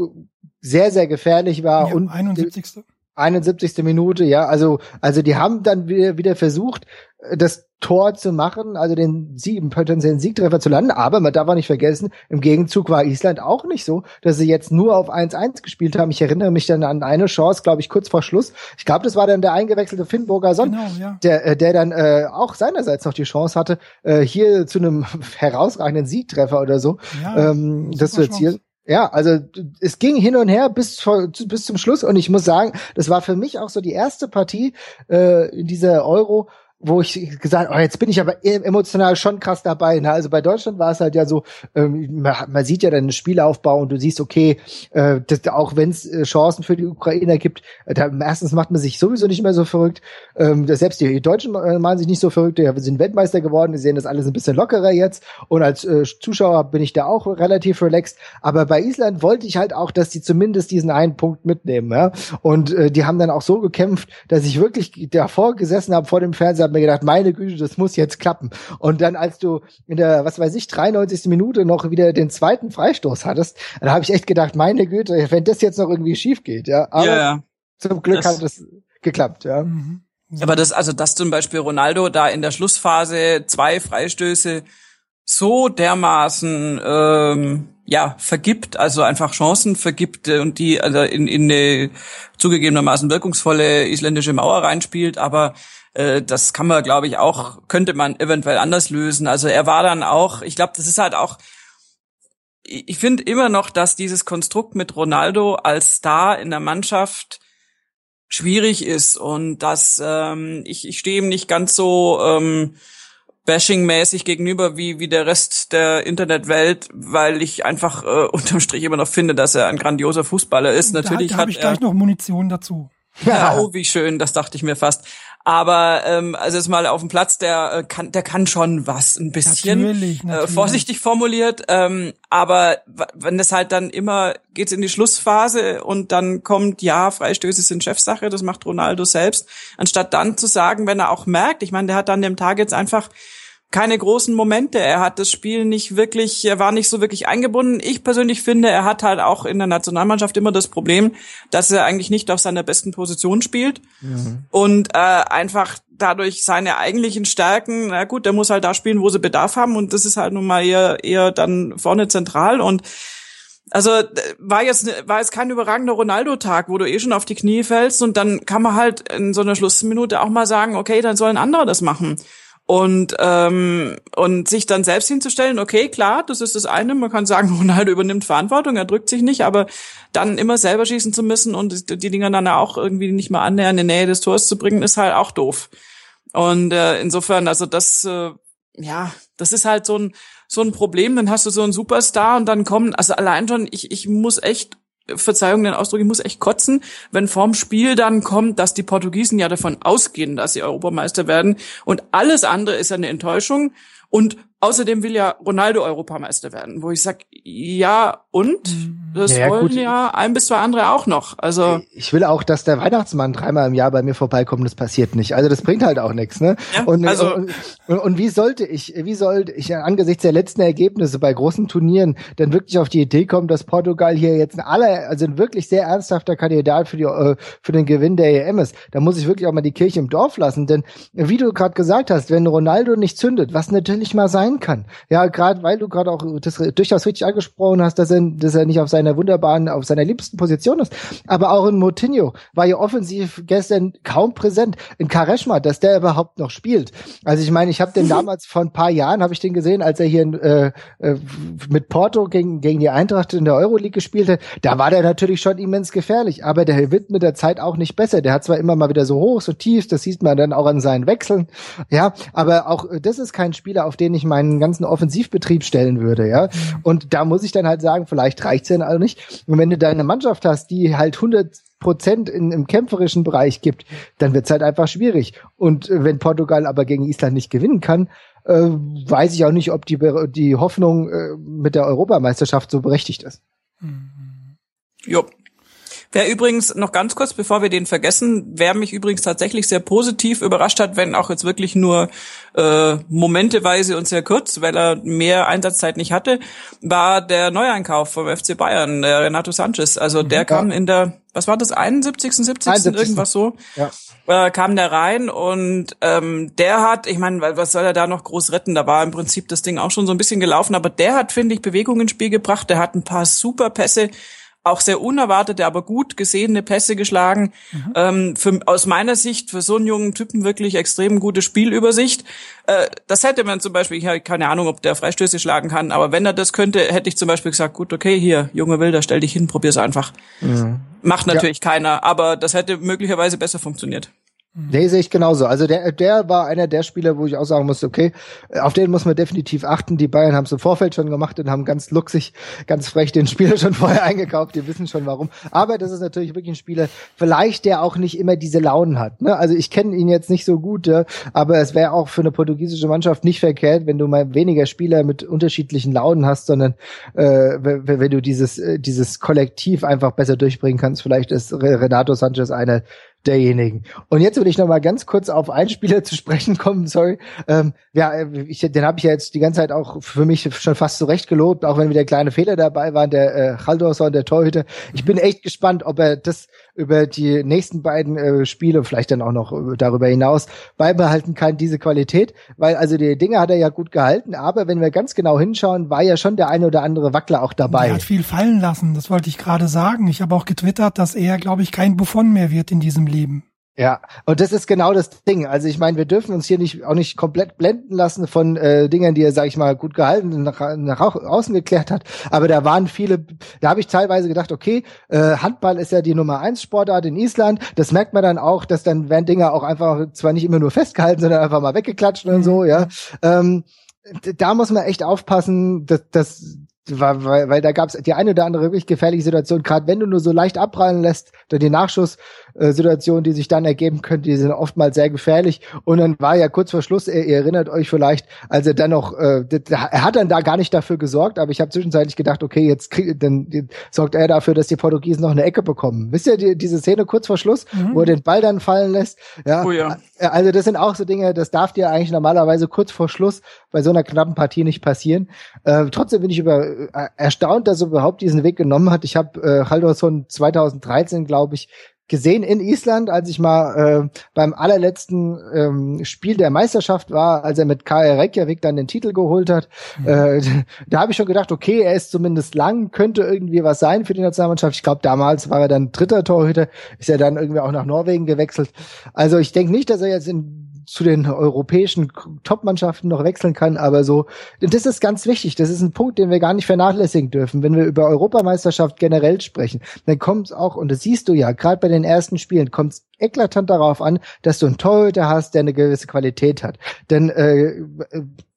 Speaker 3: sehr, sehr gefährlich war.
Speaker 1: Ja, und 71.
Speaker 3: 71. Minute, ja, also, also die haben dann wieder, wieder versucht, das Tor zu machen, also den Sieg, potenziellen Siegtreffer zu landen. Aber man darf auch nicht vergessen, im Gegenzug war Island auch nicht so, dass sie jetzt nur auf 1-1 gespielt haben. Ich erinnere mich dann an eine Chance, glaube ich, kurz vor Schluss. Ich glaube, das war dann der eingewechselte Finnburger Son, genau, ja. der, äh, der dann äh, auch seinerseits noch die Chance hatte, äh, hier zu einem herausragenden Siegtreffer oder so ja, ähm, das zu erzielen. Ja, also es ging hin und her bis, bis zum Schluss und ich muss sagen, das war für mich auch so die erste Partie äh, in dieser Euro, wo ich gesagt, oh, jetzt bin ich aber e-, emotional schon krass dabei. Ne? Also bei Deutschland war es halt ja so, ähm, man, man, sieht ja dann den Spielaufbau und du siehst, okay, äh, das, auch wenn es äh, Chancen für die Ukrainer gibt, äh, da, erstens macht man sich sowieso nicht mehr so verrückt. Ähm, selbst die, Deutschen äh, machen sich nicht so verrückt. Ja, wir sind Weltmeister geworden, wir sehen das alles ein bisschen lockerer jetzt. Und als äh, Zuschauer bin ich da auch relativ relaxed. Aber bei Island wollte ich halt auch, dass die zumindest diesen einen Punkt mitnehmen. Ja? Und äh, die haben dann auch so gekämpft, dass ich wirklich davor gesessen habe vor dem Fernseher habe mir gedacht, meine Güte, das muss jetzt klappen. Und dann, als du in der, was weiß ich, 93. Minute noch wieder den zweiten Freistoß hattest, dann habe ich echt gedacht, meine Güte, wenn das jetzt noch irgendwie schief geht, ja. Aber ja, ja. zum Glück das hat es geklappt, ja. Mhm.
Speaker 2: Aber das, also dass zum Beispiel Ronaldo da in der Schlussphase zwei Freistöße so dermaßen ähm, ja vergibt, also einfach Chancen vergibt äh, und die also in, in eine zugegebenermaßen wirkungsvolle isländische Mauer reinspielt, aber äh, das kann man, glaube ich, auch, könnte man eventuell anders lösen. Also er war dann auch, ich glaube, das ist halt auch, ich finde immer noch, dass dieses Konstrukt mit Ronaldo als Star in der Mannschaft schwierig ist und dass ähm, ich, ich stehe ihm nicht ganz so ähm, bashing-mäßig gegenüber wie, wie der Rest der Internetwelt, weil ich einfach äh, unterm Strich immer noch finde, dass er ein grandioser Fußballer ist.
Speaker 1: Da,
Speaker 2: Natürlich
Speaker 1: da
Speaker 2: hat
Speaker 1: ich gleich noch Munition dazu.
Speaker 2: Ja, oh, wie schön, das dachte ich mir fast. Aber ähm, also jetzt mal auf dem Platz, der äh, kann, der kann schon was, ein bisschen
Speaker 1: natürlich, natürlich.
Speaker 2: Äh, vorsichtig formuliert. Ähm, aber wenn es halt dann immer geht's in die Schlussphase und dann kommt, ja, Freistöße sind Chefsache, das macht Ronaldo selbst, anstatt dann zu sagen, wenn er auch merkt, ich meine, der hat dann dem Tag jetzt einfach keine großen Momente. Er hat das Spiel nicht wirklich, er war nicht so wirklich eingebunden. Ich persönlich finde, er hat halt auch in der Nationalmannschaft immer das Problem, dass er eigentlich nicht auf seiner besten Position spielt mhm. und äh, einfach dadurch seine eigentlichen Stärken, na gut, der muss halt da spielen, wo sie Bedarf haben und das ist halt nun mal eher, eher dann vorne zentral und also war jetzt war jetzt kein überragender Ronaldo-Tag, wo du eh schon auf die Knie fällst und dann kann man halt in so einer Schlussminute auch mal sagen, okay, dann soll ein anderer das machen. Und, ähm, und sich dann selbst hinzustellen, okay, klar, das ist das eine, man kann sagen, Ronaldo übernimmt Verantwortung, er drückt sich nicht, aber dann immer selber schießen zu müssen und die Dinger dann auch irgendwie nicht mal annähernd in die Nähe des Tors zu bringen, ist halt auch doof. Und äh, insofern, also das, äh, ja, das ist halt so ein, so ein Problem, dann hast du so einen Superstar und dann kommen, also allein schon, ich, ich muss echt Verzeihung den Ausdruck, ich muss echt kotzen, wenn vorm Spiel dann kommt, dass die Portugiesen ja davon ausgehen, dass sie Europameister werden. Und alles andere ist eine Enttäuschung und Außerdem will ja Ronaldo Europameister werden, wo ich sag, ja und mhm. das ja, wollen gut. ja ein bis zwei andere auch noch. Also
Speaker 3: ich will auch, dass der Weihnachtsmann dreimal im Jahr bei mir vorbeikommt. Das passiert nicht. Also das bringt halt auch nichts. Ne? Ja, und, also und, und, und, wie sollte ich, wie sollte ich angesichts der letzten Ergebnisse bei großen Turnieren denn wirklich auf die Idee kommen, dass Portugal hier jetzt ein aller, also ein wirklich sehr ernsthafter Kandidat für die äh, für den Gewinn der EM ist? Da muss ich wirklich auch mal die Kirche im Dorf lassen, denn wie du gerade gesagt hast, wenn Ronaldo nicht zündet, was natürlich mal sein kann. Ja, gerade weil du gerade auch das durchaus richtig angesprochen hast, dass er, dass er nicht auf seiner wunderbaren, auf seiner liebsten Position ist. Aber auch in Moutinho war ja offensiv gestern kaum präsent. In Kareshma, dass der überhaupt noch spielt. Also ich meine, ich habe den damals vor ein paar Jahren, habe ich den gesehen, als er hier äh, äh, mit Porto gegen, gegen die Eintracht in der Euroleague gespielt hat. Da war der natürlich schon immens gefährlich. Aber der wird mit der Zeit auch nicht besser. Der hat zwar immer mal wieder so hoch, so tief, das sieht man dann auch an seinen Wechseln. Ja, aber auch das ist kein Spieler, auf den ich meinen ganzen Offensivbetrieb stellen würde, ja. Mhm. Und da muss ich dann halt sagen, vielleicht reicht's ja dann also nicht. Und wenn du deine Mannschaft hast, die halt 100 Prozent in, im kämpferischen Bereich gibt, dann wird's halt einfach schwierig. Und äh, wenn Portugal aber gegen Island nicht gewinnen kann, äh, weiß ich auch nicht, ob die, die Hoffnung äh, mit der Europameisterschaft so berechtigt ist. Mhm.
Speaker 2: Jo, Wer übrigens noch ganz kurz, bevor wir den vergessen, wer mich übrigens tatsächlich sehr positiv überrascht hat, wenn auch jetzt wirklich nur äh, momenteweise und sehr kurz, weil er mehr Einsatzzeit nicht hatte, war der Neueinkauf vom FC Bayern, der Renato Sanchez. Also der mhm. kam in der, was war das, 71., 70., 71. irgendwas so, ja. äh, kam der rein und ähm, der hat, ich meine, was soll er da noch groß retten? Da war im Prinzip das Ding auch schon so ein bisschen gelaufen, aber der hat, finde ich, Bewegung ins Spiel gebracht. Der hat ein paar super Pässe auch sehr unerwartete, aber gut gesehene Pässe geschlagen. Mhm. Ähm, für, aus meiner Sicht für so einen jungen Typen wirklich extrem gute Spielübersicht. Äh, das hätte man zum Beispiel, ich habe keine Ahnung, ob der Freistöße schlagen kann, aber wenn er das könnte, hätte ich zum Beispiel gesagt, gut, okay, hier, junge Wilder, stell dich hin, probier's einfach. Mhm. Macht natürlich ja. keiner, aber das hätte möglicherweise besser funktioniert.
Speaker 3: Nee, sehe ich genauso. Also der, der war einer der Spieler, wo ich auch sagen musste, okay, auf den muss man definitiv achten. Die Bayern haben es im Vorfeld schon gemacht und haben ganz luxig, ganz frech den Spieler schon vorher eingekauft. Die wissen schon warum. Aber das ist natürlich wirklich ein Spieler, vielleicht der auch nicht immer diese Launen hat. Ne? Also ich kenne ihn jetzt nicht so gut, ja, aber es wäre auch für eine portugiesische Mannschaft nicht verkehrt, wenn du mal weniger Spieler mit unterschiedlichen Launen hast, sondern äh, wenn du dieses, äh, dieses Kollektiv einfach besser durchbringen kannst. Vielleicht ist Renato Sanchez einer derjenigen. Und jetzt will ich noch mal ganz kurz auf einen Spieler zu sprechen kommen, sorry. Ähm, ja, ich, den habe ich ja jetzt die ganze Zeit auch für mich schon fast zurecht gelobt, auch wenn wieder kleine Fehler dabei waren, der äh, Haldorson, der Torhüter. Ich bin echt gespannt, ob er das über die nächsten beiden äh, Spiele, vielleicht dann auch noch äh, darüber hinaus, beibehalten kann, diese Qualität. Weil also die Dinge hat er ja gut gehalten, aber wenn wir ganz genau hinschauen, war ja schon der eine oder andere Wackler auch dabei.
Speaker 1: Er hat viel fallen lassen, das wollte ich gerade sagen. Ich habe auch getwittert, dass er, glaube ich, kein Buffon mehr wird in diesem Leben.
Speaker 3: Ja, und das ist genau das Ding. Also ich meine, wir dürfen uns hier nicht auch nicht komplett blenden lassen von äh, Dingen, die er, sag ich mal, gut gehalten nach, nach außen geklärt hat. Aber da waren viele, da habe ich teilweise gedacht, okay, äh, Handball ist ja die Nummer eins Sportart in Island. Das merkt man dann auch, dass dann werden Dinge auch einfach zwar nicht immer nur festgehalten, sondern einfach mal weggeklatscht und so, ja. Ähm, da muss man echt aufpassen, dass, dass weil, weil, weil da gab es die eine oder andere wirklich gefährliche Situation, gerade wenn du nur so leicht abprallen lässt, dann die Nachschusssituationen, die sich dann ergeben können, die sind oftmals sehr gefährlich. Und dann war ja kurz vor Schluss, ihr, ihr erinnert euch vielleicht, als er dann noch, äh, er hat dann da gar nicht dafür gesorgt, aber ich habe zwischenzeitlich gedacht, okay, jetzt krieg, dann sorgt er dafür, dass die Portugiesen noch eine Ecke bekommen. Wisst ihr die, diese Szene kurz vor Schluss, mhm. wo er den Ball dann fallen lässt? Ja. Oh ja. Also das sind auch so Dinge, das darf dir eigentlich normalerweise kurz vor Schluss bei so einer knappen Partie nicht passieren. Äh, trotzdem bin ich über, äh, erstaunt, dass er überhaupt diesen Weg genommen hat. Ich habe äh, Haldorsson 2013, glaube ich, gesehen in Island, als ich mal äh, beim allerletzten ähm, Spiel der Meisterschaft war, als er mit KR Reykjavik dann den Titel geholt hat. Mhm. Äh, da habe ich schon gedacht, okay, er ist zumindest lang, könnte irgendwie was sein für die Nationalmannschaft. Ich glaube, damals war er dann dritter Torhüter, ist er dann irgendwie auch nach Norwegen gewechselt. Also ich denke nicht, dass er jetzt in zu den europäischen Top-Mannschaften noch wechseln kann, aber so, das ist ganz wichtig. Das ist ein Punkt, den wir gar nicht vernachlässigen dürfen. Wenn wir über Europameisterschaft generell sprechen, dann kommt es auch, und das siehst du ja, gerade bei den ersten Spielen, kommt es eklatant darauf an, dass du einen Torhüter hast, der eine gewisse Qualität hat. Denn äh,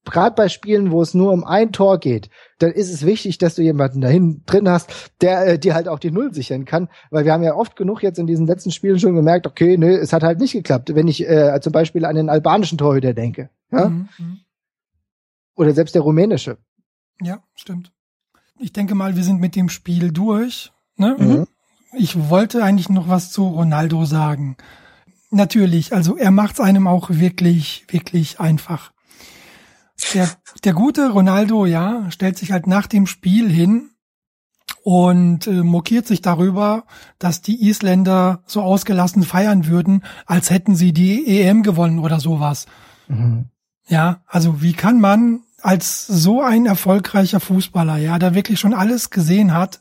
Speaker 3: gerade bei Spielen, wo es nur um ein Tor geht, dann ist es wichtig, dass du jemanden dahin drin hast, der äh, dir halt auch die Null sichern kann. Weil wir haben ja oft genug jetzt in diesen letzten Spielen schon gemerkt, okay, nö, es hat halt nicht geklappt. Wenn ich äh, zum Beispiel an den albanischen Torhüter denke. Ja? Mhm. mhm. Oder selbst der rumänische.
Speaker 1: Ja, stimmt. Ich denke mal, wir sind mit dem Spiel durch. Ne? Mhm. Ich wollte eigentlich noch was zu Ronaldo sagen. Natürlich, also er macht es einem auch wirklich, wirklich einfach. Der, der gute Ronaldo, ja, stellt sich halt nach dem Spiel hin und äh, mokiert sich darüber, dass die Isländer so ausgelassen feiern würden, als hätten sie die EM gewonnen oder sowas. Mhm. Ja, also wie kann man als so ein erfolgreicher Fußballer, ja, der wirklich schon alles gesehen hat,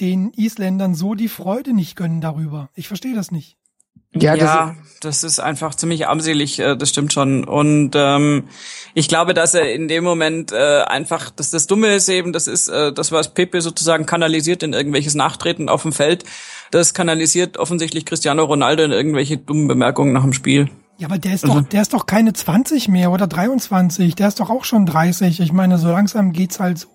Speaker 1: den Isländern so die Freude nicht gönnen darüber? Ich verstehe das nicht.
Speaker 2: Ja, das, ja, das ist einfach ziemlich armselig, äh, das stimmt schon. Und ähm, ich glaube, dass er in dem Moment äh, einfach, dass das Dumme ist eben, das ist äh, das, was Pepe sozusagen kanalisiert in irgendwelches Nachtreten auf dem Feld. Das kanalisiert offensichtlich Cristiano Ronaldo in irgendwelche dummen Bemerkungen nach dem Spiel.
Speaker 1: Ja, aber der ist also. doch, der ist doch keine 20 mehr oder 23. Der ist doch auch schon 30. Ich meine, so langsam geht's halt so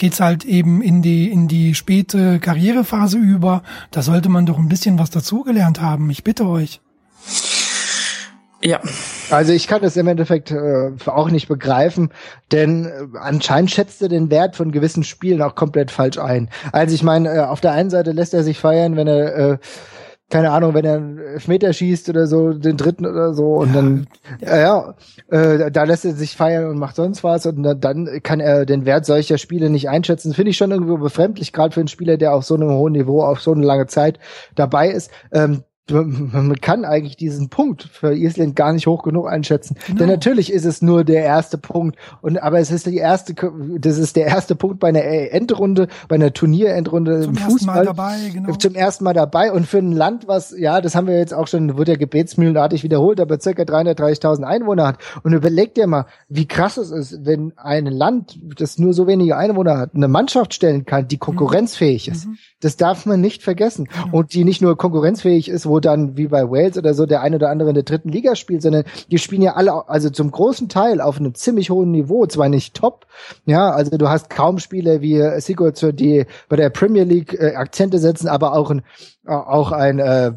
Speaker 1: geht's halt eben in die, in die späte Karrierephase über. Da sollte man doch ein bisschen was dazugelernt haben. Ich bitte euch.
Speaker 3: Ja. Also ich kann das im Endeffekt äh, auch nicht begreifen, denn äh, anscheinend schätzt er den Wert von gewissen Spielen auch komplett falsch ein. Also ich meine, äh, auf der einen Seite lässt er sich feiern, wenn er äh, keine Ahnung, wenn er einen Elfmeter schießt oder so, den dritten oder so, und ja, dann, ja, ja äh, da lässt er sich feiern und macht sonst was, und dann, dann kann er den Wert solcher Spiele nicht einschätzen. Finde ich schon irgendwo befremdlich, gerade für einen Spieler, der auf so einem hohen Niveau, auf so eine lange Zeit dabei ist. Ähm, man kann eigentlich diesen Punkt für Island gar nicht hoch genug einschätzen. Genau. Denn natürlich ist es nur der erste Punkt. Und aber es ist die erste, das ist der erste Punkt bei einer Endrunde, bei einer Turnierendrunde
Speaker 1: zum im Fußball. Dabei, genau.
Speaker 3: Zum ersten Mal dabei. Und für ein Land, was, ja, das haben wir jetzt auch schon, wurde ja gebetsmühlenartig wiederholt, aber circa 330.000 Einwohner hat. Und überleg dir mal, wie krass es ist, wenn ein Land, das nur so wenige Einwohner hat, eine Mannschaft stellen kann, die konkurrenzfähig mhm. ist. Mhm. Das darf man nicht vergessen. Mhm. Und die nicht nur konkurrenzfähig ist, wo dann wie bei Wales oder so der eine oder andere in der dritten Liga spielt, sondern die spielen ja alle, also zum großen Teil auf einem ziemlich hohen Niveau, zwar nicht top, ja, also du hast kaum Spieler wie Sigurdsson, die bei der Premier League äh, Akzente setzen, aber auch ein, auch ein, äh,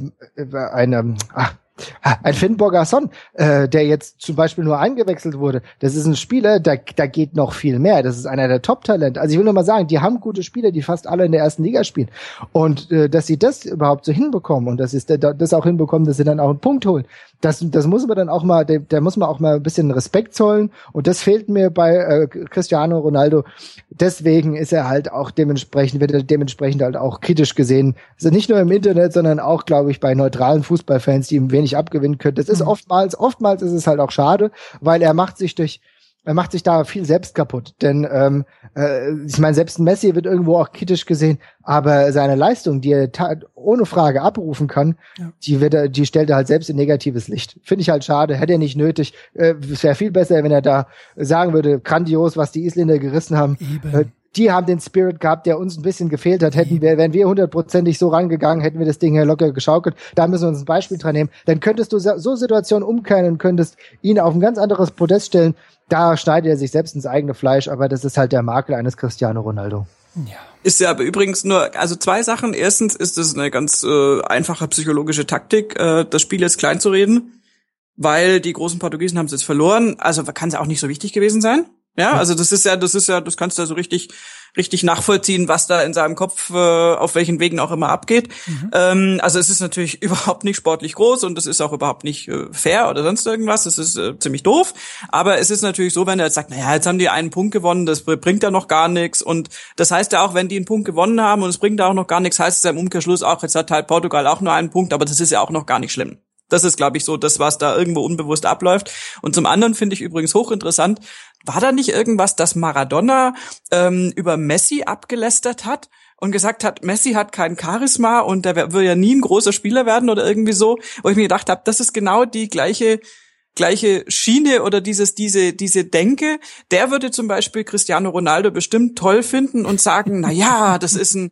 Speaker 3: ein, ähm, ach, ein Finn Borgasson, äh, der jetzt zum Beispiel nur eingewechselt wurde, das ist ein Spieler, da, da geht noch viel mehr. Das ist einer der Top-Talente. Also ich will nur mal sagen, die haben gute Spieler, die fast alle in der ersten Liga spielen. Und äh, dass sie das überhaupt so hinbekommen und dass sie das auch hinbekommen, dass sie dann auch einen Punkt holen, das, das muss man dann auch mal, da muss man auch mal ein bisschen Respekt zollen. Und das fehlt mir bei äh, Cristiano Ronaldo. Deswegen ist er halt auch dementsprechend, wird er dementsprechend halt auch kritisch gesehen. Also nicht nur im Internet, sondern auch, glaube ich, bei neutralen Fußballfans, die ihm wenig abgewinnen können. Das ist mhm. oftmals, oftmals ist es halt auch schade, weil er macht sich durch er macht sich da viel selbst kaputt. Denn ähm, äh, ich meine, selbst ein Messi wird irgendwo auch kritisch gesehen, aber seine Leistung, die er ohne Frage abrufen kann, ja. die wird er, die stellt er halt selbst in negatives Licht. Finde ich halt schade, hätte er nicht nötig. Äh, es wäre viel besser, wenn er da sagen würde, grandios, was die Isländer gerissen haben. Äh, die haben den Spirit gehabt, der uns ein bisschen gefehlt hat. Hätten wir, wären wir hundertprozentig so rangegangen, hätten wir das Ding hier locker geschaukelt. Da müssen wir uns ein Beispiel dran nehmen. Dann könntest du so Situationen umkehren und könntest ihn auf ein ganz anderes Podest stellen da schneidet er sich selbst ins eigene Fleisch, aber das ist halt der Makel eines Cristiano Ronaldo.
Speaker 2: Ja. Ist ja aber übrigens nur, also zwei Sachen. Erstens ist es eine ganz äh, einfache psychologische Taktik, äh, das Spiel jetzt klein zu reden, weil die großen Portugiesen haben es jetzt verloren. Also kann es ja auch nicht so wichtig gewesen sein. Ja, also das ist ja, das ist ja, das kannst du ja so richtig, richtig nachvollziehen, was da in seinem Kopf äh, auf welchen Wegen auch immer abgeht. Mhm. Ähm, also es ist natürlich überhaupt nicht sportlich groß und es ist auch überhaupt nicht äh, fair oder sonst irgendwas. Es ist äh, ziemlich doof. Aber es ist natürlich so, wenn er jetzt sagt, naja, jetzt haben die einen Punkt gewonnen, das bringt ja noch gar nichts. Und das heißt ja auch, wenn die einen Punkt gewonnen haben und es bringt da auch noch gar nichts, heißt es ja im Umkehrschluss auch, jetzt hat halt Portugal auch nur einen Punkt, aber das ist ja auch noch gar nicht schlimm. Das ist, glaube ich, so das, was da irgendwo unbewusst abläuft. Und zum anderen finde ich übrigens hochinteressant, war da nicht irgendwas, dass Maradona ähm, über Messi abgelästert hat? und gesagt hat, Messi hat kein Charisma und der will ja nie ein großer Spieler werden oder irgendwie so, wo ich mir gedacht habe, das ist genau die gleiche gleiche Schiene oder dieses diese diese Denke. Der würde zum Beispiel Cristiano Ronaldo bestimmt toll finden und sagen, na ja, das ist ein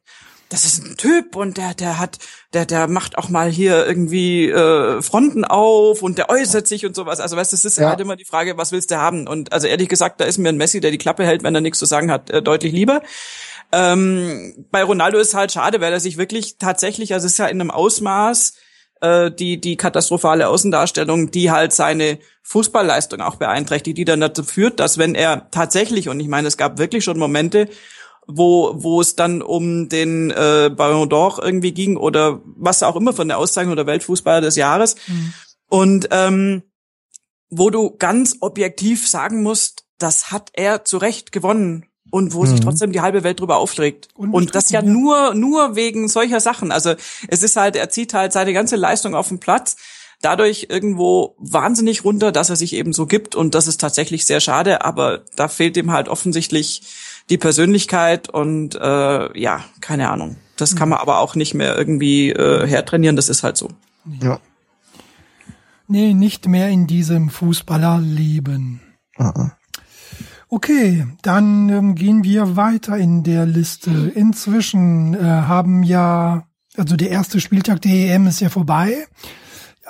Speaker 2: das ist ein Typ und der, der hat, der, der macht auch mal hier irgendwie äh, Fronten auf und der äußert sich und sowas. Also weißt du, es ist ja. halt immer die Frage, was willst du haben? Und also ehrlich gesagt, da ist mir ein Messi, der die Klappe hält, wenn er nichts zu sagen hat, äh, deutlich lieber. Ähm, bei Ronaldo ist halt schade, weil er sich wirklich tatsächlich, also es ist ja in einem Ausmaß, äh, die, die katastrophale Außendarstellung, die halt seine Fußballleistung auch beeinträchtigt, die dann dazu führt, dass wenn er tatsächlich, und ich meine, es gab wirklich schon Momente, wo, wo es dann um den äh, Ballon d'Or irgendwie ging oder was auch immer von der Auszeichnung oder Weltfußballer des Jahres. Mhm. Und ähm, wo du ganz objektiv sagen musst, das hat er zu Recht gewonnen und wo mhm. sich trotzdem die halbe Welt drüber aufregt. Und das ja, ja nur nur wegen solcher Sachen. Also es ist halt, er zieht halt seine ganze Leistung auf den Platz dadurch irgendwo wahnsinnig runter, dass er sich eben so gibt und das ist tatsächlich sehr schade, aber da fehlt ihm halt offensichtlich die Persönlichkeit und äh, ja, keine Ahnung. Das kann man aber auch nicht mehr irgendwie äh, hertrainieren, das ist halt so.
Speaker 1: Ja. Nee, nicht mehr in diesem Fußballerleben. Okay, dann ähm, gehen wir weiter in der Liste. Inzwischen äh, haben ja, also der erste Spieltag der EM ist ja vorbei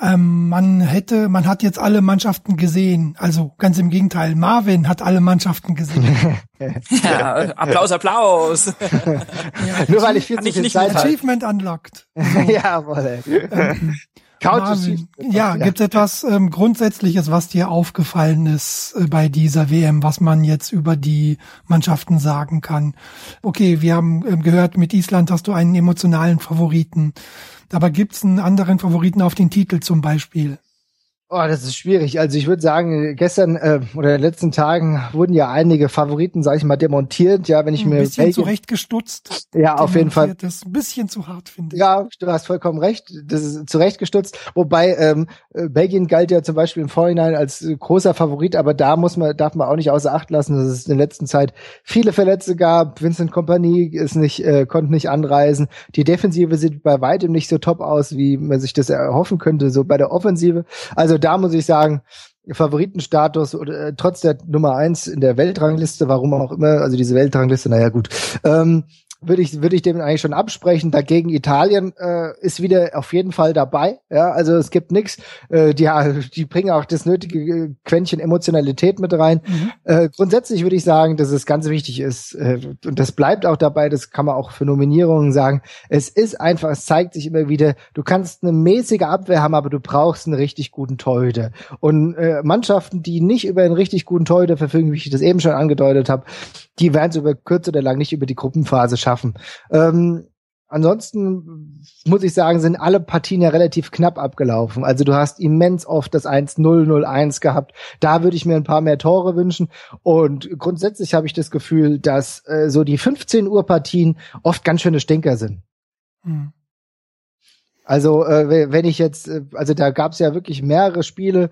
Speaker 1: ähm, man hätte, man hat jetzt alle Mannschaften gesehen. Also ganz im Gegenteil, Marvin hat alle Mannschaften gesehen.
Speaker 2: ja, Applaus, Applaus.
Speaker 3: ja, Nur weil ich 40 nicht Zeit
Speaker 1: Achievement unlocked.
Speaker 3: ja, wolle. Ähm,
Speaker 1: Marvin, ja, ja. gibt es etwas ähm, Grundsätzliches, was dir aufgefallen ist äh, bei dieser WM, was man jetzt über die Mannschaften sagen kann? Okay, wir haben ähm, gehört, mit Island hast du einen emotionalen Favoriten. Aber gibt's einen anderen Favoriten auf den Titel zum Beispiel?
Speaker 3: Oh, das ist schwierig. Also ich würde sagen, gestern äh, oder in den letzten Tagen wurden ja einige Favoriten, sage ich mal, demontiert. Ja, wenn ich
Speaker 1: ein
Speaker 3: mir
Speaker 1: ein bisschen Belgien, zurechtgestutzt.
Speaker 3: Ja, auf jeden Fall.
Speaker 1: Das ist ein bisschen zu hart, finde ich.
Speaker 3: Ja, du hast vollkommen recht. Das ist zurechtgestutzt. Wobei ähm, äh, Belgien galt ja zum Beispiel im Vorhinein als äh, großer Favorit, aber da muss man darf man auch nicht außer Acht lassen, dass es in der letzten Zeit viele Verletzte gab. Vincent Kompanie ist nicht äh, konnte nicht anreisen. Die Defensive sieht bei weitem nicht so top aus, wie man sich das erhoffen könnte. So bei der Offensive. Also da muss ich sagen, Favoritenstatus oder äh, trotz der Nummer eins in der Weltrangliste, warum auch immer, also diese Weltrangliste, naja gut. Ähm, würde ich, würde ich dem eigentlich schon absprechen. Dagegen Italien äh, ist wieder auf jeden Fall dabei. Ja, also es gibt nichts. Äh, die, die bringen auch das nötige äh, Quäntchen Emotionalität mit rein. Mhm. Äh, grundsätzlich würde ich sagen, dass es ganz wichtig ist, äh, und das bleibt auch dabei, das kann man auch für Nominierungen sagen. Es ist einfach, es zeigt sich immer wieder, du kannst eine mäßige Abwehr haben, aber du brauchst einen richtig guten Torhüter. Und äh, Mannschaften, die nicht über einen richtig guten Torhüter verfügen, wie ich das eben schon angedeutet habe, die werden es über kurz oder lang nicht über die Gruppenphase schaffen. Ähm, ansonsten muss ich sagen, sind alle Partien ja relativ knapp abgelaufen. Also du hast immens oft das 1-0, 0-1 gehabt. Da würde ich mir ein paar mehr Tore wünschen. Und grundsätzlich habe ich das Gefühl, dass äh, so die 15 Uhr Partien oft ganz schöne Stinker sind. Hm. Also äh, wenn ich jetzt, äh, also da gab es ja wirklich mehrere Spiele,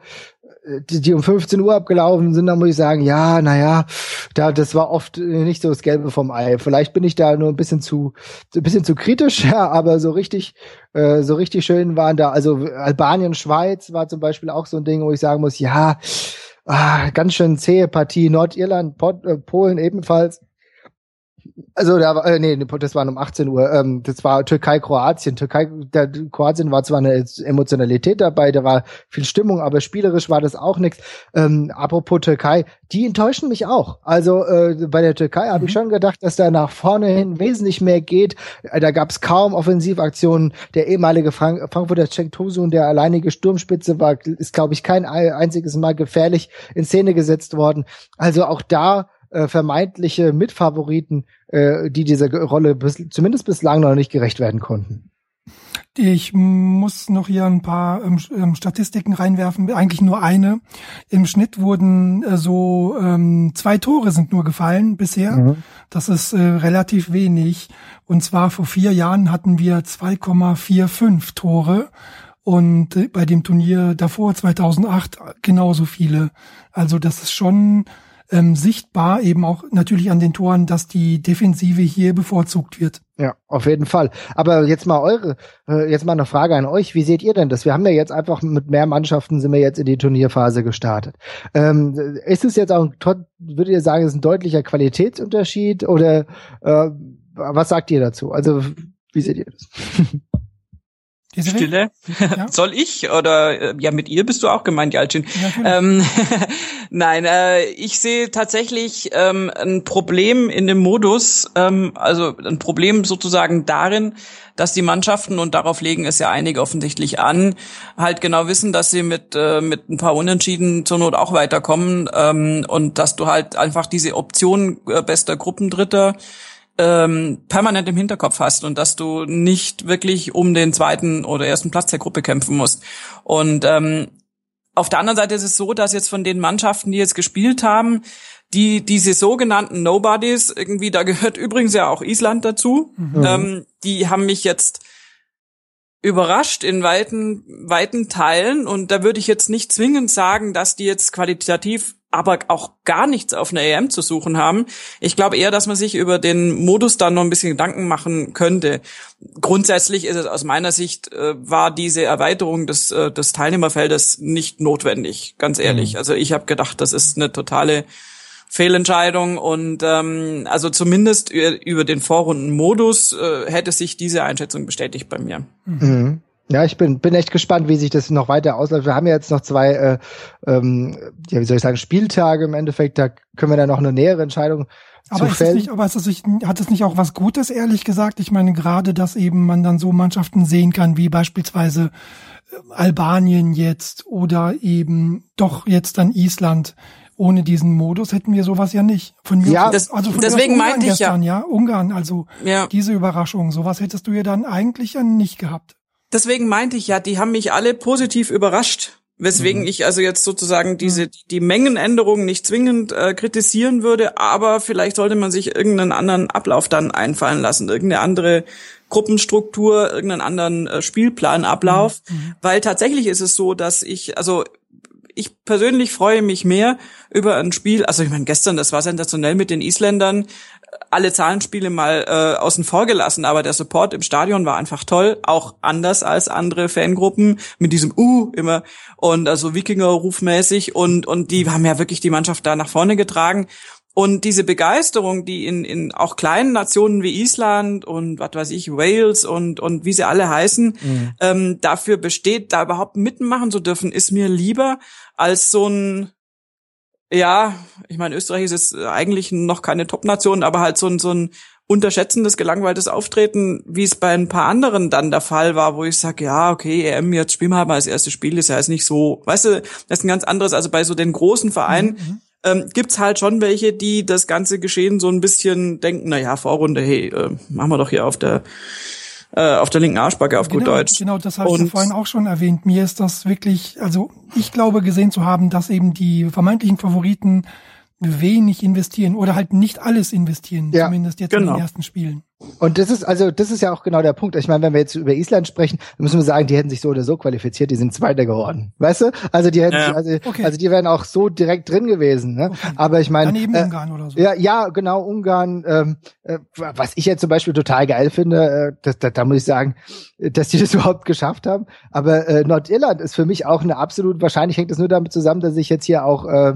Speaker 3: die, die um 15 Uhr abgelaufen sind, dann muss ich sagen, ja, naja, da das war oft nicht so das Gelbe vom Ei. Vielleicht bin ich da nur ein bisschen zu, ein bisschen zu kritisch, ja, aber so richtig, äh, so richtig schön waren da, also Albanien, Schweiz war zum Beispiel auch so ein Ding, wo ich sagen muss, ja, ah, ganz schön zähe Partie, Nordirland, Port, äh, Polen ebenfalls also da war, äh, nee, das war um 18 Uhr. Ähm, das war Türkei Kroatien. Türkei der, Kroatien war zwar eine Emotionalität dabei, da war viel Stimmung, aber spielerisch war das auch nichts. Ähm, apropos Türkei, die enttäuschen mich auch. Also äh, bei der Türkei habe mhm. ich schon gedacht, dass da nach vorne hin wesentlich mehr geht. Äh, da gab es kaum Offensivaktionen. Der ehemalige Frank Frankfurter Cenk Tosun, der alleinige Sturmspitze war, ist glaube ich kein einziges Mal gefährlich in Szene gesetzt worden. Also auch da äh, vermeintliche Mitfavoriten, äh, die dieser Rolle bis, zumindest bislang noch nicht gerecht werden konnten.
Speaker 1: Ich muss noch hier ein paar ähm, ähm, Statistiken reinwerfen, eigentlich nur eine. Im Schnitt wurden äh, so ähm, zwei Tore sind nur gefallen bisher. Mhm. Das ist äh, relativ wenig. Und zwar vor vier Jahren hatten wir 2,45 Tore und äh, bei dem Turnier davor 2008 genauso viele. Also das ist schon ähm, sichtbar, eben auch natürlich an den Toren, dass die Defensive hier bevorzugt wird.
Speaker 3: Ja, auf jeden Fall. Aber jetzt mal eure, äh, jetzt mal eine Frage an euch. Wie seht ihr denn das? Wir haben ja jetzt einfach mit mehr Mannschaften sind wir jetzt in die Turnierphase gestartet. Ähm, ist es jetzt auch, würdet ihr sagen, ist ein deutlicher Qualitätsunterschied oder äh, was sagt ihr dazu? Also Wie seht ihr das?
Speaker 2: Diese Stille. Ja? Soll ich oder äh, ja mit ihr bist du auch gemeint, Jalcin. Ja, ähm, Nein, äh, ich sehe tatsächlich ähm, ein Problem in dem Modus, ähm, also ein Problem sozusagen darin, dass die Mannschaften und darauf legen es ja einige offensichtlich an, halt genau wissen, dass sie mit äh, mit ein paar Unentschieden zur Not auch weiterkommen ähm, und dass du halt einfach diese Option äh, bester Gruppendritter ähm, permanent im Hinterkopf hast und dass du nicht wirklich um den zweiten oder ersten Platz der Gruppe kämpfen musst. Und ähm, auf der anderen Seite ist es so, dass jetzt von den Mannschaften, die jetzt gespielt haben, die diese sogenannten Nobodies irgendwie, da gehört übrigens ja auch Island dazu, mhm. ähm, die haben mich jetzt überrascht in weiten weiten Teilen und da würde ich jetzt nicht zwingend sagen, dass die jetzt qualitativ aber auch gar nichts auf einer EM zu suchen haben. Ich glaube eher, dass man sich über den Modus dann noch ein bisschen Gedanken machen könnte. Grundsätzlich ist es aus meiner Sicht, äh, war diese Erweiterung des, äh, des Teilnehmerfeldes nicht notwendig, ganz ehrlich. Mhm. Also ich habe gedacht, das ist eine totale Fehlentscheidung und ähm, also zumindest über den Vorrundenmodus äh, hätte sich diese Einschätzung bestätigt bei mir.
Speaker 3: Mhm. Ja, ich bin, bin echt gespannt, wie sich das noch weiter ausläuft. Wir haben ja jetzt noch zwei, äh, ähm, ja, wie soll ich sagen, Spieltage im Endeffekt. Da können wir dann noch eine nähere Entscheidung
Speaker 1: aber ist es nicht, aber ist es nicht, hat es nicht auch was Gutes, ehrlich gesagt? Ich meine, gerade, dass eben man dann so Mannschaften sehen kann, wie beispielsweise äh, Albanien jetzt oder eben doch jetzt dann Island. Ohne diesen Modus hätten wir sowas ja nicht.
Speaker 2: Von mir ja, das, also von deswegen meinte ich gestern,
Speaker 1: ja. ja. Ungarn, also ja. diese Überraschung, sowas hättest du ja dann eigentlich ja nicht gehabt.
Speaker 2: Deswegen meinte ich ja, die haben mich alle positiv überrascht. Weswegen mhm. ich also jetzt sozusagen diese mhm. die Mengenänderungen nicht zwingend äh, kritisieren würde, aber vielleicht sollte man sich irgendeinen anderen Ablauf dann einfallen lassen, irgendeine andere Gruppenstruktur, irgendeinen anderen äh, Spielplanablauf, mhm. mhm. weil tatsächlich ist es so, dass ich also ich persönlich freue mich mehr über ein Spiel, also ich meine gestern, das war sensationell mit den Isländern, alle Zahlenspiele mal äh, außen vor gelassen, aber der Support im Stadion war einfach toll, auch anders als andere Fangruppen mit diesem Uh immer und also Wikinger-rufmäßig und und die haben ja wirklich die Mannschaft da nach vorne getragen und diese Begeisterung, die in, in auch kleinen Nationen wie Island und was weiß ich, Wales und, und wie sie alle heißen, mhm. ähm, dafür besteht, da überhaupt mitmachen zu dürfen, ist mir lieber als so ein ja, ich meine, Österreich ist jetzt eigentlich noch keine Top-Nation, aber halt so ein, so ein unterschätzendes, gelangweiltes Auftreten, wie es bei ein paar anderen dann der Fall war, wo ich sage, ja, okay, EM, jetzt spielen wir halt mal das erste Spiel, ist ja jetzt nicht so, weißt du, das ist ein ganz anderes, also bei so den großen Vereinen, mhm. mhm. ähm, gibt's halt schon welche, die das ganze Geschehen so ein bisschen denken, na ja, Vorrunde, hey, äh, machen wir doch hier auf der äh, auf der linken Arschbacke auf
Speaker 1: genau,
Speaker 2: gut Deutsch.
Speaker 1: Genau, das habe ich ja vorhin auch schon erwähnt. Mir ist das wirklich, also ich glaube gesehen zu haben, dass eben die vermeintlichen Favoriten wenig investieren oder halt nicht alles investieren, ja, zumindest jetzt genau. in den genau. ersten Spielen.
Speaker 3: Und das ist also das ist ja auch genau der Punkt. Ich meine, wenn wir jetzt über Island sprechen, dann müssen wir sagen, die hätten sich so oder so qualifiziert, die sind Zweiter geworden. Weißt du? Also die hätten ja. sich, also, okay. also die wären auch so direkt drin gewesen. Ne? Okay. Aber ich meine,
Speaker 1: äh, Ungarn oder so.
Speaker 3: Ja, ja, genau Ungarn. Ähm, äh, was ich jetzt zum Beispiel total geil finde, äh, das, da, da muss ich sagen, dass die das überhaupt geschafft haben. Aber äh, Nordirland ist für mich auch eine absolut. Wahrscheinlich hängt es nur damit zusammen, dass ich jetzt hier auch äh,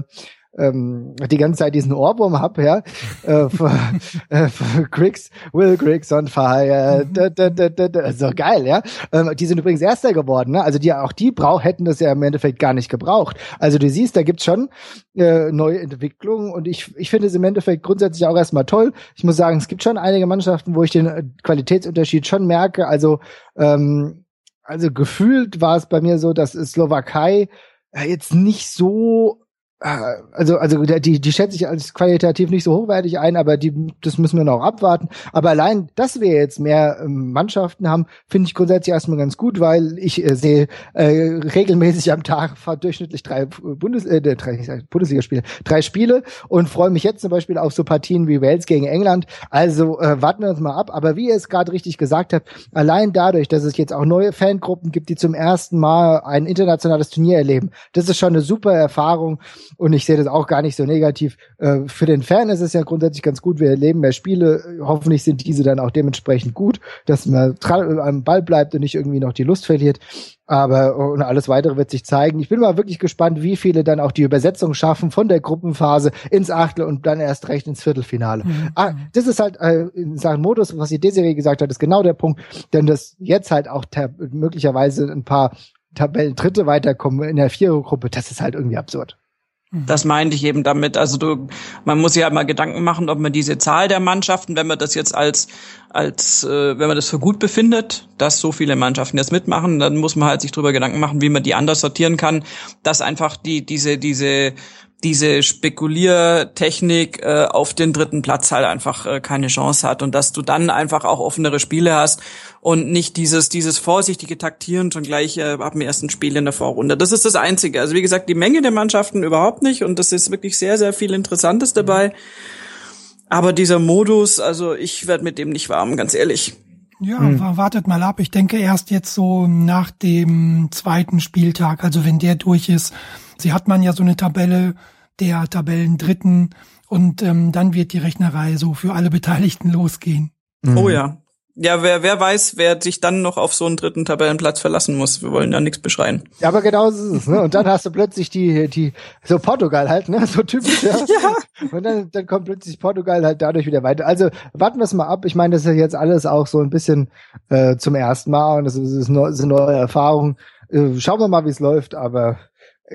Speaker 3: ähm, die ganze Zeit diesen Ohrwurm hab, ja, äh, für, äh, für Griggs, Will Griggs on fire, da, da, da, da, da. so geil, ja. Ähm, die sind übrigens Erster geworden, ne? Also die auch die brauch, hätten das ja im Endeffekt gar nicht gebraucht. Also du siehst, da gibt's schon äh, neue Entwicklungen und ich, ich finde es im Endeffekt grundsätzlich auch erstmal toll. Ich muss sagen, es gibt schon einige Mannschaften, wo ich den äh, Qualitätsunterschied schon merke. Also ähm, also gefühlt war es bei mir so, dass Slowakei äh, jetzt nicht so also also die die schätze ich als qualitativ nicht so hochwertig ein, aber die das müssen wir noch abwarten. Aber allein, dass wir jetzt mehr ähm, Mannschaften haben, finde ich grundsätzlich erstmal ganz gut, weil ich äh, sehe äh, regelmäßig am Tag durchschnittlich drei Bundes äh, drei Bundesligaspiele, drei Spiele und freue mich jetzt zum Beispiel auf so Partien wie Wales gegen England. Also äh, warten wir uns mal ab. Aber wie ihr es gerade richtig gesagt habt, allein dadurch, dass es jetzt auch neue Fangruppen gibt, die zum ersten Mal ein internationales Turnier erleben, das ist schon eine super Erfahrung und ich sehe das auch gar nicht so negativ. Äh, für den Fan ist es ja grundsätzlich ganz gut. Wir erleben mehr Spiele. Hoffentlich sind diese dann auch dementsprechend gut, dass man am Ball bleibt und nicht irgendwie noch die Lust verliert. Aber und alles weitere wird sich zeigen. Ich bin mal wirklich gespannt, wie viele dann auch die Übersetzung schaffen von der Gruppenphase ins Achtel und dann erst recht ins Viertelfinale. Mhm. Ah, das ist halt äh, in Sachen Modus, was die Desiree gesagt hat, ist genau der Punkt, denn das jetzt halt auch möglicherweise ein paar Tabellen Dritte weiterkommen in der Vierergruppe, das ist halt irgendwie absurd.
Speaker 2: Mhm. Das meinte ich eben damit. Also du, man muss sich halt mal Gedanken machen, ob man diese Zahl der Mannschaften, wenn man das jetzt als, als, äh, wenn man das für gut befindet, dass so viele Mannschaften jetzt mitmachen, dann muss man halt sich drüber Gedanken machen, wie man die anders sortieren kann, dass einfach die, diese, diese diese Spekuliertechnik äh, auf den dritten Platz halt einfach äh, keine Chance hat und dass du dann einfach auch offenere Spiele hast und nicht dieses dieses vorsichtige Taktieren schon gleich äh, ab dem ersten Spiel in der Vorrunde. Das ist das Einzige. Also wie gesagt, die Menge der Mannschaften überhaupt nicht und das ist wirklich sehr sehr viel Interessantes dabei. Aber dieser Modus, also ich werde mit dem nicht warm, ganz ehrlich.
Speaker 1: Ja, hm. wartet mal ab. Ich denke erst jetzt so nach dem zweiten Spieltag, also wenn der durch ist. Sie hat man ja so eine Tabelle, der Tabellendritten und ähm, dann wird die Rechnerei so für alle Beteiligten losgehen.
Speaker 2: Mhm. Oh ja. Ja, wer, wer weiß, wer sich dann noch auf so einen dritten Tabellenplatz verlassen muss. Wir wollen ja nichts beschreien.
Speaker 3: Ja, aber genau so ist es, ne? Und dann hast du plötzlich die, die, so Portugal halt, ne? So typisch, ja. ja. Und dann, dann kommt plötzlich Portugal halt dadurch wieder weiter. Also warten wir es mal ab. Ich meine, das ist jetzt alles auch so ein bisschen äh, zum ersten Mal und das ist, ist, eine, ist eine neue Erfahrung. Äh, schauen wir mal, wie es läuft, aber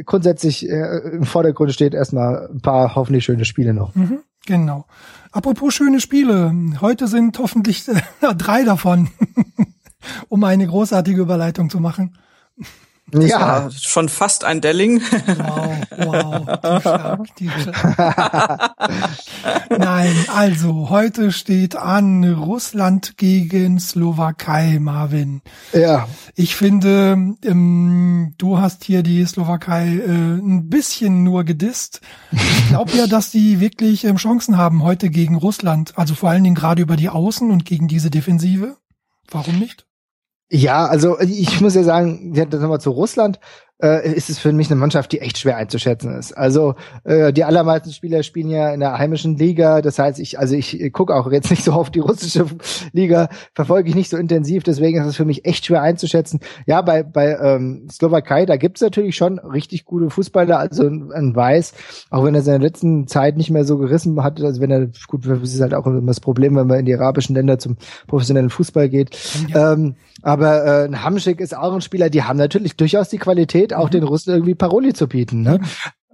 Speaker 3: grundsätzlich äh, im Vordergrund steht erstmal ein paar hoffentlich schöne Spiele noch.
Speaker 1: Mhm, genau. Apropos schöne Spiele, heute sind hoffentlich äh, drei davon, um eine großartige Überleitung zu machen.
Speaker 2: Das ja, schon fast ein Delling. Wow, wow,
Speaker 1: tief stark, tief stark. Nein, also heute steht an Russland gegen Slowakei, Marvin.
Speaker 3: Ja.
Speaker 1: Ich finde, ähm, du hast hier die Slowakei äh, ein bisschen nur gedisst. Ich glaube ja, dass die wirklich ähm, Chancen haben heute gegen Russland. Also vor allen Dingen gerade über die Außen und gegen diese Defensive. Warum nicht?
Speaker 3: Ja, also ich muss ja sagen, ja, das nochmal zu Russland äh, ist es für mich eine Mannschaft, die echt schwer einzuschätzen ist. Also äh, die allermeisten Spieler spielen ja in der heimischen Liga. Das heißt, ich also ich gucke auch jetzt nicht so auf die russische Liga, verfolge ich nicht so intensiv. Deswegen ist es für mich echt schwer einzuschätzen. Ja, bei bei ähm, Slowakei da gibt's natürlich schon richtig gute Fußballer. Also ein Weiß, auch wenn er seine letzten Zeit nicht mehr so gerissen hat. Also wenn er gut, das ist halt auch immer das Problem, wenn man in die arabischen Länder zum professionellen Fußball geht. Ja. Ähm, aber äh, ein Hamschick ist auch ein Spieler, die haben natürlich durchaus die Qualität Qualität, auch den Russen irgendwie Paroli zu bieten. Ne?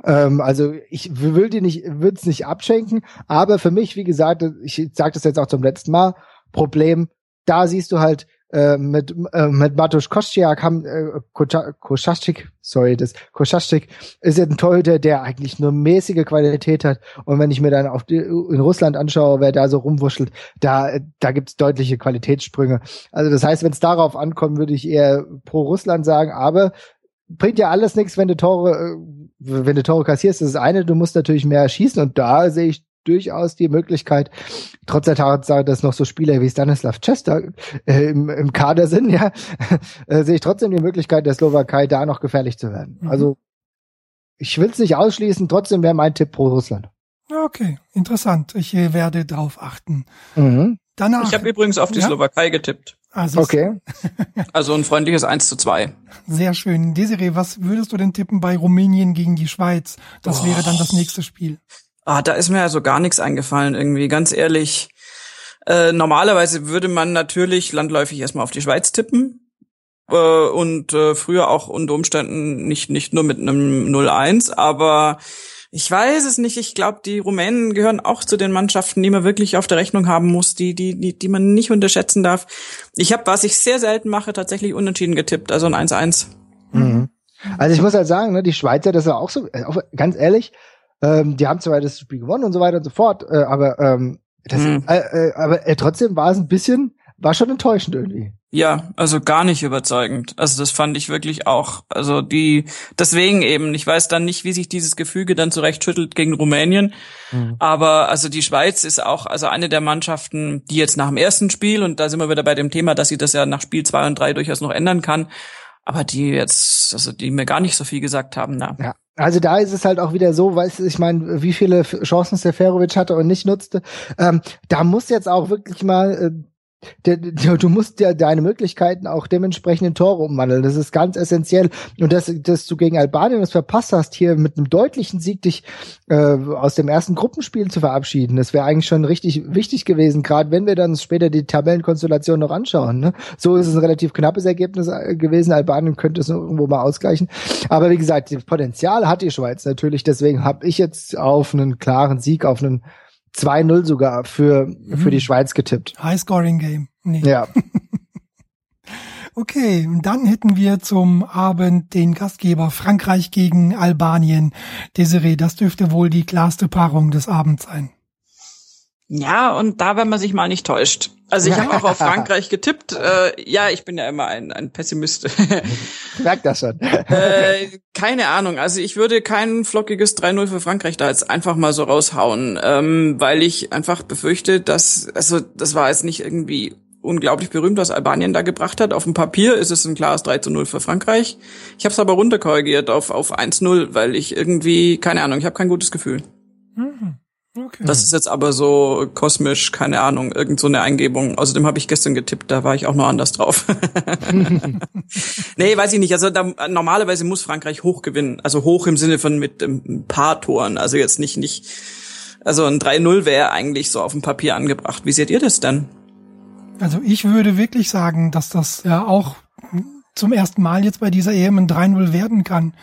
Speaker 3: Ähm, also ich will die nicht, würde es nicht abschenken, aber für mich, wie gesagt, ich sage das jetzt auch zum letzten Mal, Problem, da siehst du halt, äh, mit äh, mit Matusz Kościak haben äh, Koszaszczyk, sorry, das Koszaszczyk ist jetzt ein Torhüter, der eigentlich nur mäßige Qualität hat und wenn ich mir dann auf die, in Russland anschaue, wer da so rumwuschelt, da da gibt's deutliche Qualitätssprünge. Also das heißt, wenn es darauf ankommt, würde ich eher pro Russland sagen, aber bringt ja alles nichts, wenn du Tore, äh, wenn du Tore kassierst. Das ist das eine, du musst natürlich mehr schießen und da sehe ich durchaus die Möglichkeit, trotz der Tatsache, dass noch so Spieler wie Stanislav Chester äh, im, im Kader sind, ja, äh, sehe ich trotzdem die Möglichkeit der Slowakei da noch gefährlich zu werden. Mhm. Also ich will es nicht ausschließen, trotzdem wäre mein Tipp pro Russland.
Speaker 1: Okay, interessant. Ich äh, werde drauf achten.
Speaker 2: Mhm. Danach, ich habe übrigens auf die ja? Slowakei getippt.
Speaker 3: Also okay.
Speaker 2: also ein freundliches 1 zu 2.
Speaker 1: Sehr schön. Desiree, was würdest du denn tippen bei Rumänien gegen die Schweiz? Das oh. wäre dann das nächste Spiel.
Speaker 2: Ah, da ist mir also gar nichts eingefallen irgendwie, ganz ehrlich. Äh, normalerweise würde man natürlich landläufig erstmal auf die Schweiz tippen. Äh, und äh, früher auch unter Umständen nicht, nicht nur mit einem 0-1, aber ich weiß es nicht. Ich glaube, die Rumänen gehören auch zu den Mannschaften, die man wirklich auf der Rechnung haben muss, die, die, die, die man nicht unterschätzen darf. Ich habe, was ich sehr selten mache, tatsächlich unentschieden getippt, also ein 1-1.
Speaker 3: Mhm. Also ich muss halt sagen, ne, die Schweizer, das war auch so, äh, ganz ehrlich, ähm, die haben zwar das Spiel gewonnen und so weiter und so fort, äh, aber ähm, das, mhm. äh, äh, aber äh, trotzdem war es ein bisschen, war schon enttäuschend irgendwie.
Speaker 2: Ja, also gar nicht überzeugend. Also das fand ich wirklich auch. Also die, deswegen eben, ich weiß dann nicht, wie sich dieses Gefüge dann zurecht schüttelt gegen Rumänien. Mhm. Aber also die Schweiz ist auch also eine der Mannschaften, die jetzt nach dem ersten Spiel, und da sind wir wieder bei dem Thema, dass sie das ja nach Spiel zwei und drei durchaus noch ändern kann, aber die jetzt, also die mir gar nicht so viel gesagt haben, na.
Speaker 3: Ja. Also da ist es halt auch wieder so, weißt du, ich meine, wie viele Chancen Seferovic hatte und nicht nutzte. Ähm, da muss jetzt auch wirklich mal äh, du musst ja deine Möglichkeiten auch dementsprechend in Tore umwandeln. Das ist ganz essentiell. Und dass, dass du gegen Albanien das verpasst hast, hier mit einem deutlichen Sieg dich äh, aus dem ersten Gruppenspiel zu verabschieden, das wäre eigentlich schon richtig wichtig gewesen, gerade wenn wir dann später die Tabellenkonstellation noch anschauen. Ne? So ist es ein relativ knappes Ergebnis äh, gewesen. Albanien könnte es irgendwo mal ausgleichen. Aber wie gesagt, das Potenzial hat die Schweiz natürlich. Deswegen habe ich jetzt auf einen klaren Sieg, auf einen 2-0 sogar für, mhm. für die Schweiz getippt.
Speaker 1: High-Scoring-Game.
Speaker 3: Nee. Ja.
Speaker 1: okay, dann hätten wir zum Abend den Gastgeber Frankreich gegen Albanien. Desiree, das dürfte wohl die klarste Paarung des Abends sein.
Speaker 2: Ja, und da, wenn man sich mal nicht täuscht. Also ich habe auch auf Frankreich getippt. Äh, ja, ich bin ja immer ein, ein Pessimist.
Speaker 3: Merk das schon.
Speaker 2: äh, keine Ahnung. Also ich würde kein flockiges 3-0 für Frankreich da jetzt einfach mal so raushauen, ähm, weil ich einfach befürchte, dass, also das war jetzt nicht irgendwie unglaublich berühmt, was Albanien da gebracht hat. Auf dem Papier ist es ein klares 3 0 für Frankreich. Ich habe es aber runterkorrigiert auf, auf 1-0, weil ich irgendwie, keine Ahnung, ich habe kein gutes Gefühl. Mhm. Okay. Das ist jetzt aber so kosmisch, keine Ahnung, irgend so eine Eingebung. Außerdem habe ich gestern getippt, da war ich auch noch anders drauf. nee, weiß ich nicht. Also da, normalerweise muss Frankreich hoch gewinnen. Also hoch im Sinne von mit ein paar Toren. Also jetzt nicht, nicht, also ein 3-0 wäre eigentlich so auf dem Papier angebracht. Wie seht ihr das denn?
Speaker 1: Also ich würde wirklich sagen, dass das ja auch zum ersten Mal jetzt bei dieser EM ein 3-0 werden kann.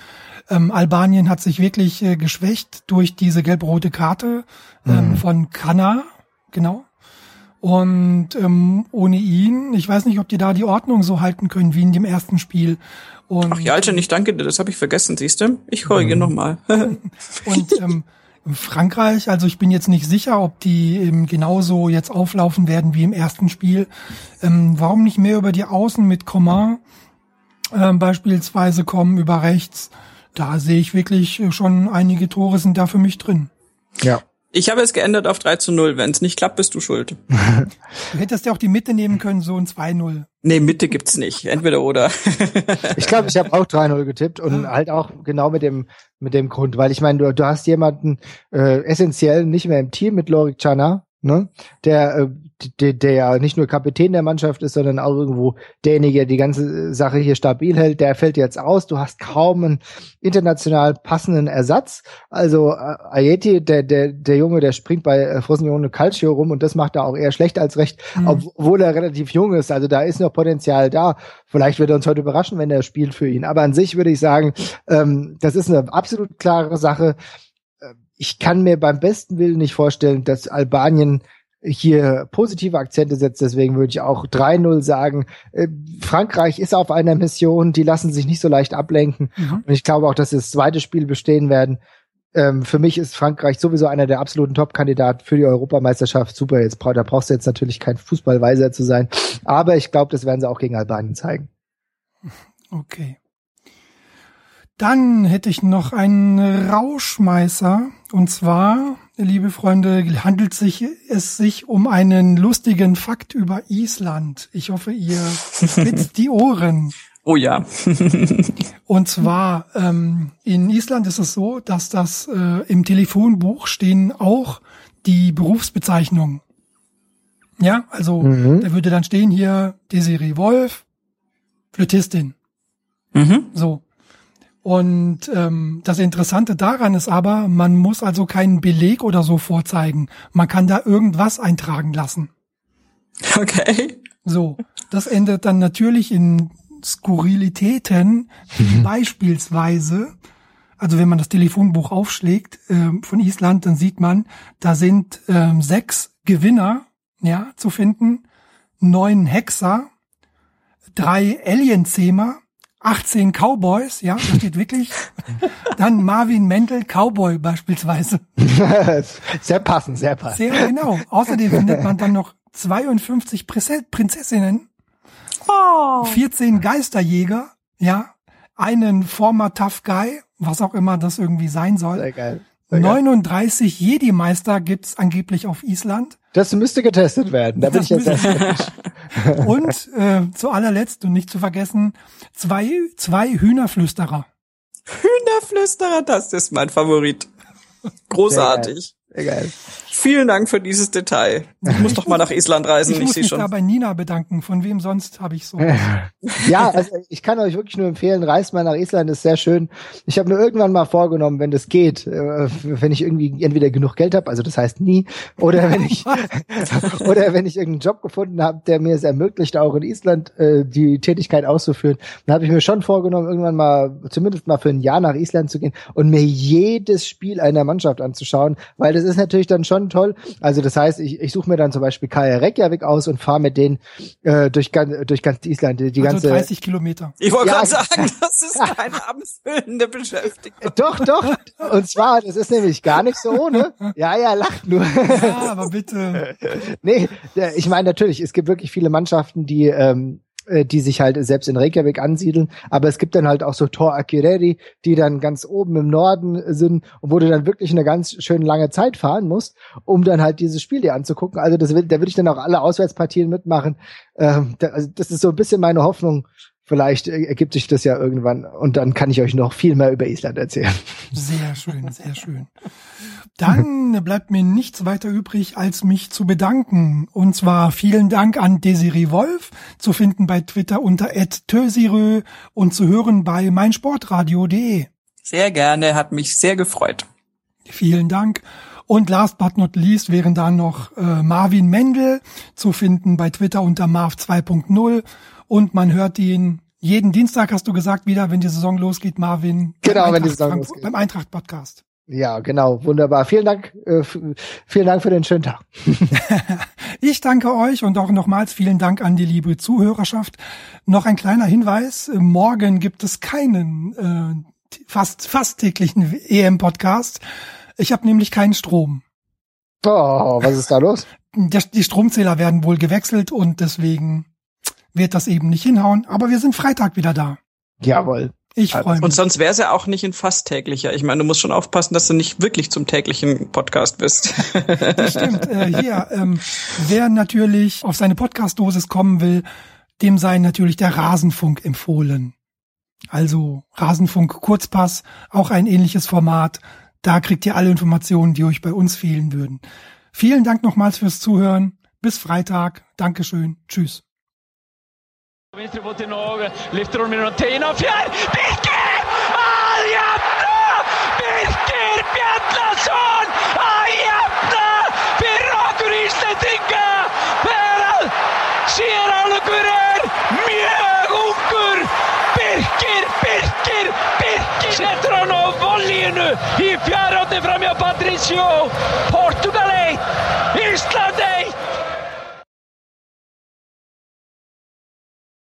Speaker 1: Ähm, Albanien hat sich wirklich äh, geschwächt durch diese gelb-rote Karte ähm, mhm. von Kanna, genau. Und ähm, ohne ihn, ich weiß nicht, ob die da die Ordnung so halten können wie in dem ersten Spiel. Und,
Speaker 2: Ach ja, Alter, ich danke dir, das habe ich vergessen, siehst du? Ich korrigiere mhm. nochmal.
Speaker 1: und ähm, Frankreich, also ich bin jetzt nicht sicher, ob die ähm, genauso jetzt auflaufen werden wie im ersten Spiel. Ähm, warum nicht mehr über die Außen mit Coman ähm, beispielsweise kommen, über rechts? Da sehe ich wirklich äh, schon einige Tore sind da für mich drin.
Speaker 3: Ja.
Speaker 2: Ich habe es geändert auf 3 zu 0. Wenn es nicht klappt, bist du schuld.
Speaker 1: du hättest ja auch die Mitte nehmen können, so ein 2-0.
Speaker 2: Nee, Mitte gibt's nicht. Entweder oder.
Speaker 3: ich glaube, ich habe auch 3-0 getippt und halt auch genau mit dem mit dem Grund, weil ich meine, du, du hast jemanden äh, essentiell nicht mehr im Team mit Lorik Chana, ne? Der, äh, der, der ja nicht nur Kapitän der Mannschaft ist, sondern auch irgendwo derjenige, der die ganze Sache hier stabil hält, der fällt jetzt aus. Du hast kaum einen international passenden Ersatz. Also äh, Ayeti, der, der, der Junge, der springt bei äh, Frosinone Calcio rum und das macht er auch eher schlecht als recht, mhm. obwohl er relativ jung ist. Also da ist noch Potenzial da. Vielleicht wird er uns heute überraschen, wenn er spielt für ihn. Aber an sich würde ich sagen, ähm, das ist eine absolut klare Sache ich kann mir beim besten Willen nicht vorstellen, dass Albanien hier positive Akzente setzt. Deswegen würde ich auch 3-0 sagen. Äh, Frankreich ist auf einer Mission, die lassen sich nicht so leicht ablenken. Mhm. Und ich glaube auch, dass das zweite Spiel bestehen werden. Ähm, für mich ist Frankreich sowieso einer der absoluten Top-Kandidaten für die Europameisterschaft. Super, jetzt da brauchst du jetzt natürlich kein Fußballweiser zu sein. Aber ich glaube, das werden sie auch gegen Albanien zeigen.
Speaker 1: Okay. Dann hätte ich noch einen Rauschmeißer. Und zwar, liebe Freunde, handelt sich es sich um einen lustigen Fakt über Island. Ich hoffe, ihr spitzt die Ohren.
Speaker 2: Oh ja.
Speaker 1: und zwar ähm, in Island ist es so, dass das äh, im Telefonbuch stehen auch die Berufsbezeichnungen. Ja, also mhm. da würde dann stehen hier Desiree Wolf, Flötistin. Mhm. So. Und ähm, das Interessante daran ist aber, man muss also keinen Beleg oder so vorzeigen. Man kann da irgendwas eintragen lassen.
Speaker 2: Okay.
Speaker 1: So, das endet dann natürlich in Skurrilitäten, mhm. beispielsweise, also wenn man das Telefonbuch aufschlägt äh, von Island, dann sieht man, da sind ähm, sechs Gewinner ja zu finden, neun Hexer, drei Alienzähmer, 18 Cowboys, ja, da steht wirklich. Dann Marvin Mendel Cowboy beispielsweise.
Speaker 3: sehr passend, sehr passend.
Speaker 1: Sehr genau. Außerdem findet man dann noch 52 Prinzessinnen,
Speaker 2: oh.
Speaker 1: 14 Geisterjäger, ja, einen former Tough Guy, was auch immer das irgendwie sein soll.
Speaker 3: Sehr geil.
Speaker 1: Sehr 39 Jedi-Meister gibt's angeblich auf Island.
Speaker 3: Das müsste getestet werden. Da bin ich jetzt
Speaker 1: Und äh, zu allerletzt und nicht zu vergessen, zwei, zwei Hühnerflüsterer.
Speaker 2: Hühnerflüsterer, das ist mein Favorit. Großartig.
Speaker 3: Egal.
Speaker 2: Vielen Dank für dieses Detail. Ich muss doch mal nach Island reisen,
Speaker 1: Ich
Speaker 2: ich,
Speaker 1: muss mich
Speaker 2: schon.
Speaker 1: da bei Nina bedanken. Von wem sonst habe ich so.
Speaker 3: Ja, also ich kann euch wirklich nur empfehlen, reist mal nach Island, ist sehr schön. Ich habe mir irgendwann mal vorgenommen, wenn das geht, äh, wenn ich irgendwie entweder genug Geld habe, also das heißt nie, oder wenn ich oder wenn ich irgendeinen Job gefunden habe, der mir es ermöglicht, auch in Island äh, die Tätigkeit auszuführen, dann habe ich mir schon vorgenommen, irgendwann mal zumindest mal für ein Jahr nach Island zu gehen und mir jedes Spiel einer Mannschaft anzuschauen, weil das ist natürlich dann schon toll. Also das heißt, ich, ich suche mir dann zum Beispiel Kaya Reykjavik aus und fahre mit denen äh, durch ganz durch ganz Island die, die
Speaker 1: Also
Speaker 3: ganze
Speaker 1: 30 Kilometer.
Speaker 2: Ich wollte
Speaker 3: Ja.
Speaker 2: gerade sagen, das ist keine abendfüllende Beschäftigung.
Speaker 3: Doch, doch. Und zwar, das ist nämlich gar nicht so ohne. Ja, ja, lacht nur.
Speaker 1: Ja, aber bitte.
Speaker 3: nee, der- ich meine natürlich, es gibt wirklich viele Mannschaften, die ähm, äh, die sich halt selbst in Reykjavik ansiedeln, aber es gibt dann halt auch so Tor Akureyri, die dann ganz oben im Norden sind und wo du dann wirklich eine ganz schön lange Zeit fahren musst, um dann halt dieses Spiel dir anzugucken. Also das will, da würde ich dann auch alle Auswärtspartien mitmachen. Ähm, da, also das ist so ein bisschen meine Hoffnung. Vielleicht ergibt sich das ja irgendwann und dann kann ich euch noch viel mehr über Island erzählen.
Speaker 1: Sehr schön, sehr schön. Dann bleibt mir nichts weiter übrig, als mich zu bedanken. Und zwar vielen Dank an Desiree Wolf, zu finden bei Twitter unter @tösirö und zu hören bei meinsportradio.de.
Speaker 2: Sehr gerne, hat mich sehr gefreut.
Speaker 1: Vielen Dank. Und last but not least wären dann noch äh, Marvin Mendel zu finden bei Twitter unter Marv 2.0 und man hört ihn jeden Dienstag, hast du gesagt, wieder, wenn die Saison losgeht, Marvin.
Speaker 3: Genau,
Speaker 1: beim
Speaker 3: wenn die
Speaker 1: Eintracht
Speaker 3: Saison
Speaker 1: Frankfurt-
Speaker 3: losgeht.
Speaker 1: Beim Eintracht Podcast.
Speaker 3: Ja, genau, wunderbar. Vielen Dank, äh, vielen Dank für den schönen Tag.
Speaker 1: Ich danke euch und auch nochmals vielen Dank an die liebe Zuhörerschaft. Noch ein kleiner Hinweis. Morgen gibt es keinen äh, fast, fast täglichen EM-Podcast. Ich habe nämlich keinen Strom.
Speaker 3: Oh, was ist da los?
Speaker 1: Der, die Stromzähler werden wohl gewechselt und deswegen wird das eben nicht hinhauen. Aber wir sind Freitag wieder da.
Speaker 3: Jawohl.
Speaker 1: Ich freue
Speaker 2: Und
Speaker 1: mich.
Speaker 2: sonst wäre es ja auch nicht ein fast täglicher. Ich meine, du musst schon aufpassen, dass du nicht wirklich zum täglichen Podcast bist.
Speaker 1: Das stimmt. Äh, hier, ähm, wer natürlich auf seine Podcast-Dosis kommen will, dem sei natürlich der Rasenfunk empfohlen. Also Rasenfunk Kurzpass, auch ein ähnliches Format. Da kriegt ihr alle Informationen, die euch bei uns fehlen würden. Vielen Dank nochmals fürs Zuhören. Bis Freitag. Dankeschön. Tschüss.
Speaker 4: Vinstri fótinn og liftur hún minnum á tegin á fjær. Birkir! Að jafna! Birkir Bjarnason! Að jafna! Fyrir okkur Íslandinga! Þegar sér álugur er mjög ungur. Birkir, Birkir, Birkir! Settur hann á voljinu í fjárhótti framjá Patricio. Portugal 1, Ísland 1.